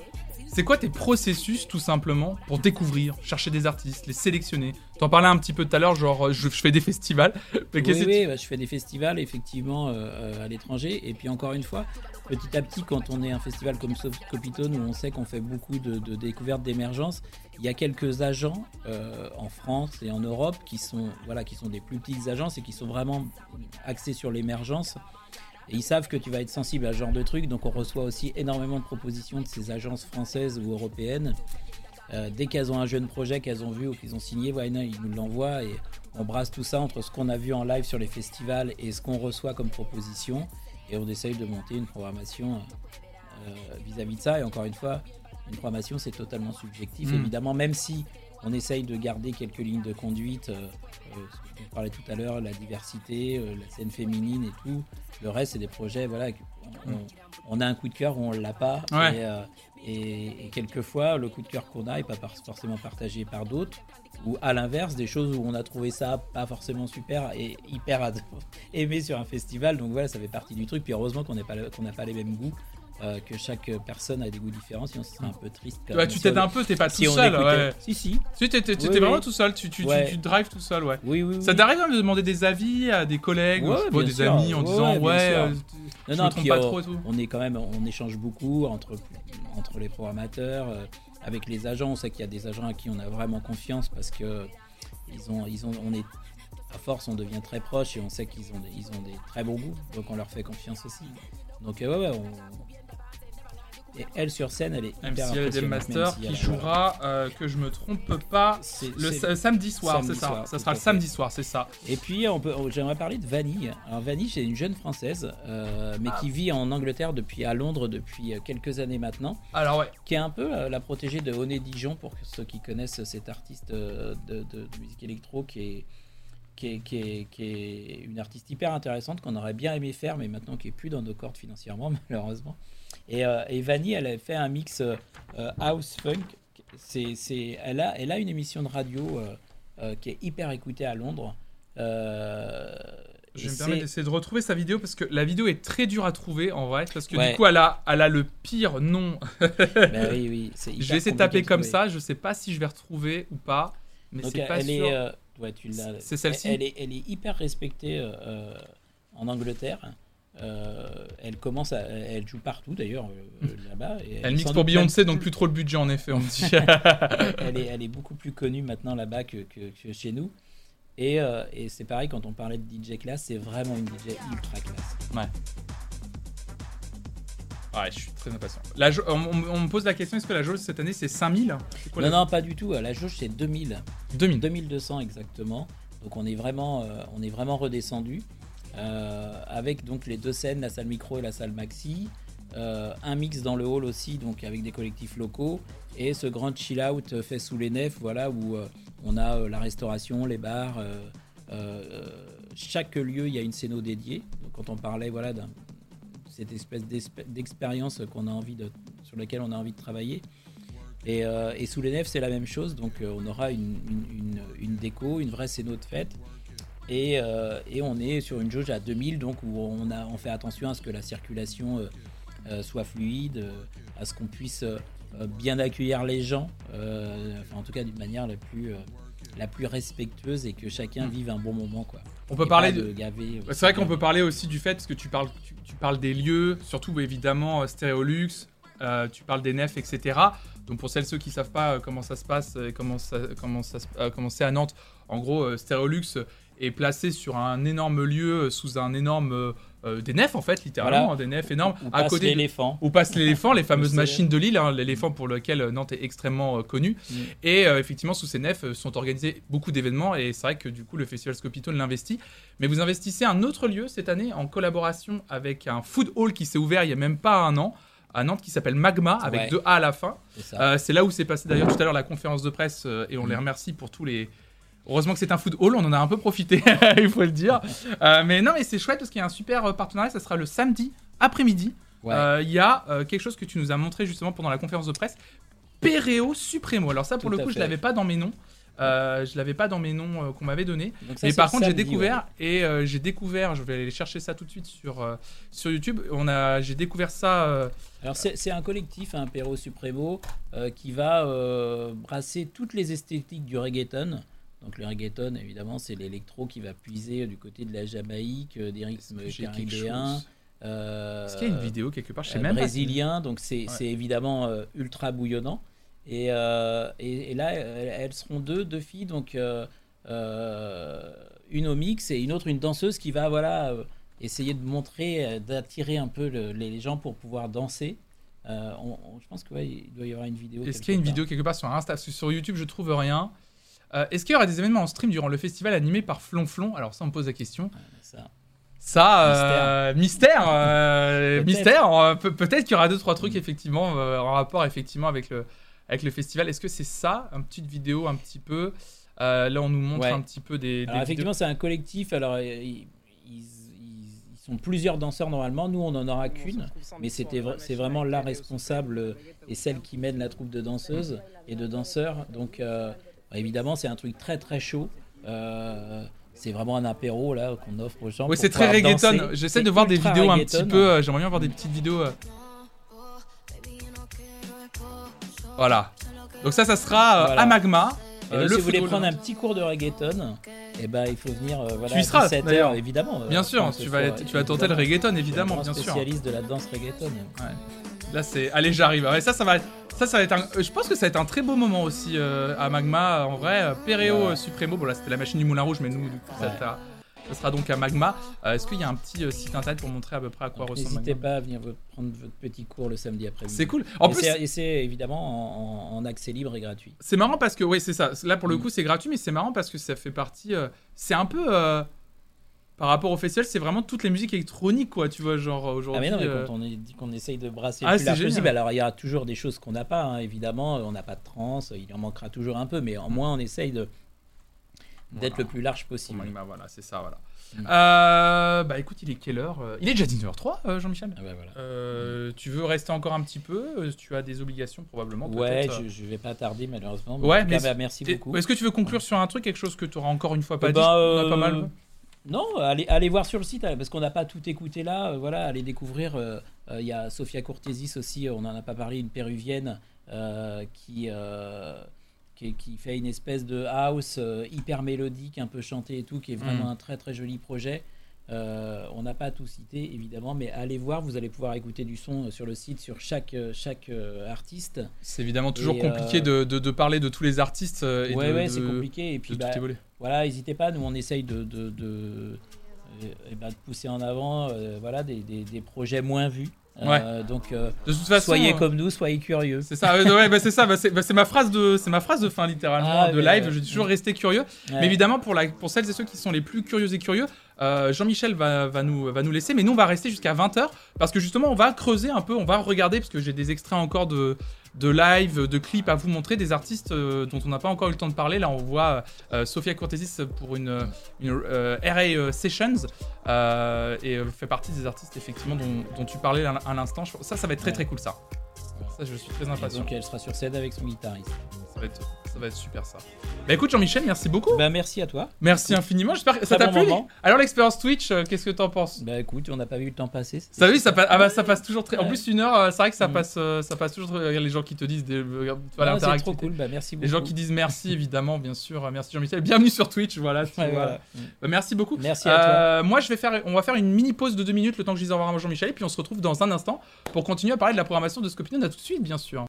C'est quoi tes processus, tout simplement, pour découvrir, chercher des artistes, les sélectionner? T'en parlais un petit peu tout à l'heure, genre je, fais des festivals. (laughs) oui, oui bah, je fais des festivals, effectivement, euh, euh, à l'étranger. Et puis encore une fois, petit à petit, quand on est un festival comme Copitone, où on sait qu'on fait beaucoup de, découvertes d'émergence, il y a quelques agents euh, en France et en Europe qui sont, voilà, qui sont des plus petites agences et qui sont vraiment axés sur l'émergence. Et ils savent que tu vas être sensible à ce genre de truc, donc on reçoit aussi énormément de propositions de ces agences françaises ou européennes. Euh, dès qu'elles ont un jeune projet qu'elles ont vu ou qu'ils ont signé, voilà, ils nous l'envoient et on brasse tout ça entre ce qu'on a vu en live sur les festivals et ce qu'on reçoit comme proposition. Et on essaye de monter une programmation euh, vis-à-vis de ça. Et encore une fois, une programmation c'est totalement subjectif, mm. évidemment, même si on essaye de garder quelques lignes de conduite. Euh, euh, on parlait tout à l'heure, la diversité, euh, la scène féminine et tout. Le reste, c'est des projets, voilà, on, a un coup de cœur ou on l'a pas. Et, quelquefois, le coup de cœur qu'on a n'est pas forcément partagé par d'autres. Ou à l'inverse, des choses où on a trouvé ça pas forcément super et hyper (laughs) aimé sur un festival. Donc voilà, ça fait partie du truc. Puis heureusement qu'on n'a pas les mêmes goûts. Euh, que chaque personne a des goûts différents, sinon ce serait un peu triste. Ouais, tu t'aides un peu, t'es pas tout seul. Ouais. Si, si. Tu étais vraiment tout seul, tu, tu, tu, drives tout seul, ouais. Oui, oui. Ça t'arrive de demander des avis à des collègues, ou des amis, en disant ouais, euh, non, non, puis, pas trop et tout. On est quand même, on échange beaucoup entre, entre les programmateurs, euh, avec les agents. On sait qu'il y a des agents à qui on a vraiment confiance parce que ils ont, ils ont, on est à force, on devient très proche et on sait qu'ils ont, des, ils ont des très bons goûts, donc on leur fait confiance aussi. Donc ouais, ouais, on, et elle sur scène, elle est hyper Master qui jouera, euh, que je me trompe pas, le samedi soir, c'est ça. ça sera le samedi soir, c'est ça. Et puis on peut, j'aimerais parler de Vanille. Alors Vanille, c'est une jeune française, euh, mais qui vit en Angleterre depuis à Londres depuis euh, quelques années maintenant. Alors ouais. Qui est un peu la protégée de Oné Dijon pour ceux qui connaissent cet artiste de, de, musique électro qui est qui est, qui, est, qui est, une artiste hyper intéressante qu'on aurait bien aimé faire, mais maintenant qui est plus dans nos cordes financièrement, (laughs) malheureusement. Et, euh, Vanny, elle a fait un mix euh, euh, house funk. C'est, c'est, elle, a, elle a une émission de radio qui est hyper écoutée à Londres. je vais me permettre d'essayer de retrouver sa vidéo parce que la vidéo est très dure à trouver en vrai parce que du coup elle a, elle a le pire nom. (laughs) Ben oui, oui, je vais essayer de taper comme ça, je sais pas si je vais retrouver ou pas, mais c'est pas elle sûr. Est, ouais, tu c'est celle-ci. Elle, est, elle est hyper respectée en Angleterre. Elle commence à, elle joue partout d'ailleurs là-bas. Elle, mixe pour Beyoncé, donc plus trop le budget en effet, on dit. (laughs) elle, est, elle est beaucoup plus connue maintenant là-bas que, que, chez nous. Et, et c'est pareil, quand on parlait de DJ classe, c'est vraiment une DJ ultra classe. Ouais. Ouais, je suis très impatient. on, me pose la question est-ce que la jauge cette année c'est 5000 Non, non, pas du tout. La jauge c'est 2000. 2000. 2200 exactement. Donc on est vraiment, euh, on est vraiment redescendu. Euh, avec donc les deux scènes, la salle micro et la salle maxi. Euh, un mix dans le hall aussi, donc avec des collectifs locaux. Et ce grand chill out fait sous les nefs, voilà, où on a la restauration, les bars. chaque lieu, il y a une scéno dédiée. Donc quand on parlait voilà, d'un cette espèce d'expérience qu'on a envie de, sur laquelle on a envie de travailler. Et, euh, sous les nefs, c'est la même chose. Donc, euh, on aura une, une, déco, une vraie scéno de fête. Et, euh, et, on est sur une jauge à 2000, donc où on, a, on fait attention à ce que la circulation soit fluide, à ce qu'on puisse bien accueillir les gens, enfin, en tout cas d'une manière la plus, la plus respectueuse et que chacun mm. vive un bon moment. Quoi. On peut parler de. C'est vrai qu'on peut parler aussi du fait, parce que tu parles, tu, parles des lieux, surtout évidemment euh, Stéréolux, euh, tu parles des nefs, etc. Donc pour celles ceux qui savent pas euh, comment ça se passe, comment ça, comment ça, comment c'est à Nantes, en gros, Stéréolux est placé sur un énorme lieu sous un énorme euh, des nefs en fait, littéralement, des nefs énormes. Où à passe côté l'éléphant. Où passe l'éléphant, les fameuses machines de Lille, hein, l'éléphant pour lequel euh, Nantes est extrêmement euh, connu. Mm. Et effectivement, sous ces nefs sont organisés beaucoup d'événements et c'est vrai que du coup, le Festival Scopito l'investit. Mais vous investissez un autre lieu cette année en collaboration avec un food hall qui s'est ouvert il y a même pas un an à Nantes qui s'appelle Magma avec deux A à la fin. C'est là où s'est passé d'ailleurs tout à l'heure la conférence de presse et on les mm. remercie pour tous les, Heureusement que c'est un food hall, on en a un peu profité, (laughs) il faut le dire. Euh, mais non, mais c'est chouette parce qu'il y a un super euh, partenariat, ça sera le samedi après-midi. Euh, il y a quelque chose que tu nous as montré justement pendant la conférence de presse, Pereo Supremo. Alors ça, pour le coup, je l'avais pas dans mes noms. Euh, je l'avais pas dans mes noms qu'on m'avait donné. Mais par contre, j'ai découvert et j'ai découvert. Je vais aller chercher ça tout de suite sur sur YouTube. On a, j'ai découvert ça. Alors c'est un collectif, un Pereo Supremo, qui va brasser toutes les esthétiques du reggaeton. Donc le reggaeton, évidemment, c'est l'électro qui va puiser du côté de la Jamaïque, euh, des rythmes caribéens. Euh, Est-ce qu'il y a une vidéo quelque part chez euh, même Brésilien, donc c'est évidemment ultra bouillonnant. Et, et, là, elles seront deux, deux filles, donc une au mix et une autre, une danseuse qui va voilà, essayer de montrer, d'attirer un peu les gens pour pouvoir danser. je pense qu'il doit y avoir une vidéo. Est-ce qu'il y a une vidéo quelque part sur Insta Sur YouTube, je trouve rien. Euh, est-ce qu'il y aura des événements en stream durant le festival animé par Flonflon Alors ça, on me pose la question. ça. Ça, mystère, mystère, euh, (laughs) peut peut-être qu'il y aura deux trois trucs effectivement euh, en rapport effectivement avec le avec le festival. Est-ce que c'est ça, une petite vidéo un petit peu? Là, on nous montre un petit peu des. alors, effectivement, c'est un collectif. Alors, ils, sont plusieurs danseurs normalement. Nous, on n'en aura qu'une, mais c'était c'est vraiment la responsable et celle qui mène la troupe de danseuses et de danseurs. Donc évidemment, c'est un truc très très chaud. Euh, c'est vraiment un apéro là qu'on offre aux gens. Oui, c'est très reggaeton. J'essaie de voir des vidéos un petit peu. Euh, j'aimerais bien voir des petites vidéos. Euh. Voilà. Donc ça, ça sera à Magma. le si vous voulez prendre un petit cours de reggaeton, eh ben, il faut venir voilà, tu y seras, heures, évidemment. Bien sûr, tu vas, tu vas tenter le reggaeton, évidemment, bien sûr. spécialiste de la danse reggaeton. Là, c'est. Allez, j'arrive. Ouais, ça, ça va être. Ça, ça va être un... Euh, je pense que ça va être un très beau moment aussi euh, à Magma. En vrai, euh, Pereo Supremo. Bon, là, c'était la machine du Moulin Rouge, mais nous, du coup, ça, sera donc à Magma. Est-ce qu'il y a un petit site internet pour montrer à peu près à quoi ressemble N'hésitez pas à venir prendre votre petit cours le samedi après-midi. C'est cool. En et plus, c'est évidemment en, accès libre et gratuit. C'est marrant parce que, oui, c'est ça. Là, pour le mm. coup, c'est gratuit, mais c'est marrant parce que ça fait partie. c'est un peu par rapport au festival, c'est vraiment toutes les musiques électroniques, quoi, tu vois, genre aujourd'hui. Ah mais non, quand on dit qu'on essaye de brasser ah, le plus large possible, alors il y a toujours des choses qu'on n'a pas, hein, évidemment, on n'a pas de trans, il en manquera toujours un peu, mais en moins on essaye de d'être le plus large possible. Bah, voilà, c'est ça, voilà. Mm. Euh, bah écoute, il est quelle heure Il est déjà 19h03, euh, Jean-Michel. Ah bah, voilà. Euh, tu veux rester encore un petit peu Tu as des obligations probablement Ouais, je, je, vais pas tarder malheureusement. ouais, mais bah, merci beaucoup. Est-ce que tu veux conclure sur un truc, quelque chose que tu auras encore une fois pas dit On a pas mal. Non, allez, allez voir sur le site, parce qu'on n'a pas tout écouté là. Euh, voilà, allez découvrir. Euh, euh, il y a Sofia Cortésis aussi, on n'en a pas parlé, une péruvienne qui, qui, fait une espèce de house hyper mélodique, un peu chanté et tout, qui est vraiment mm. un très très joli projet. Euh, on n'a pas tout cité évidemment, mais allez voir, vous allez pouvoir écouter du son sur le site sur chaque, chaque artiste. C'est évidemment toujours compliqué de, de, parler de tous les artistes. et ouais, ouais, c'est compliqué. Et puis, bah, voilà, n'hésitez pas, nous on essaye de, de, de, bah, pousser en avant voilà, des, des, des, projets moins vus. Euh, donc, euh, de toute façon, soyez euh, comme nous, soyez curieux. C'est ça, ouais, bah, c'est ça, bah, c'est ma phrase de, c'est ma phrase de fin littéralement ah, de live. Je dis toujours rester curieux. Mais évidemment, pour la, pour celles et ceux qui sont les plus curieux et curieux, Jean-Michel va, va, nous, va nous laisser, mais nous on va rester jusqu'à 20h parce que justement on va creuser un peu, on va regarder parce que j'ai des extraits encore de, de live, de clips à vous montrer, des artistes euh, dont on n'a pas encore eu le temps de parler. Là, on voit euh, Sophia Cortesis pour une, euh, RA Sessions et fait partie des artistes effectivement dont, tu parlais à l'instant. Ça, ça va être très très cool ça. Ça, je suis très impatient. donc elle sera sur scène avec son guitariste. Ça va être ça va être super ça. Bah écoute Jean-Michel, merci beaucoup. Bah merci à toi. Merci infiniment. J'espère que ça t'a plu. Alors l'expérience Twitch, euh, qu'est-ce que t'en penses? Bah écoute, on n'a pas vu le temps passer. Ça vu, ça, passe, ah bah, ça passe toujours très. En plus une heure, euh, c'est vrai que ça mm. passe, euh, ça passe toujours. Très... Les gens qui te disent des. Voilà, ah, c'est trop cool. Bah merci beaucoup. Les gens qui disent merci évidemment, bien sûr. Merci Jean-Michel. Bienvenue sur Twitch. Voilà. voilà. Bah, merci beaucoup. Merci à toi. Moi je vais faire, on va faire une mini pause de deux minutes le temps que je dise au revoir à Jean-Michel et puis on se retrouve dans un instant pour continuer à parler de la programmation de Scopino. A tout de suite bien sûr.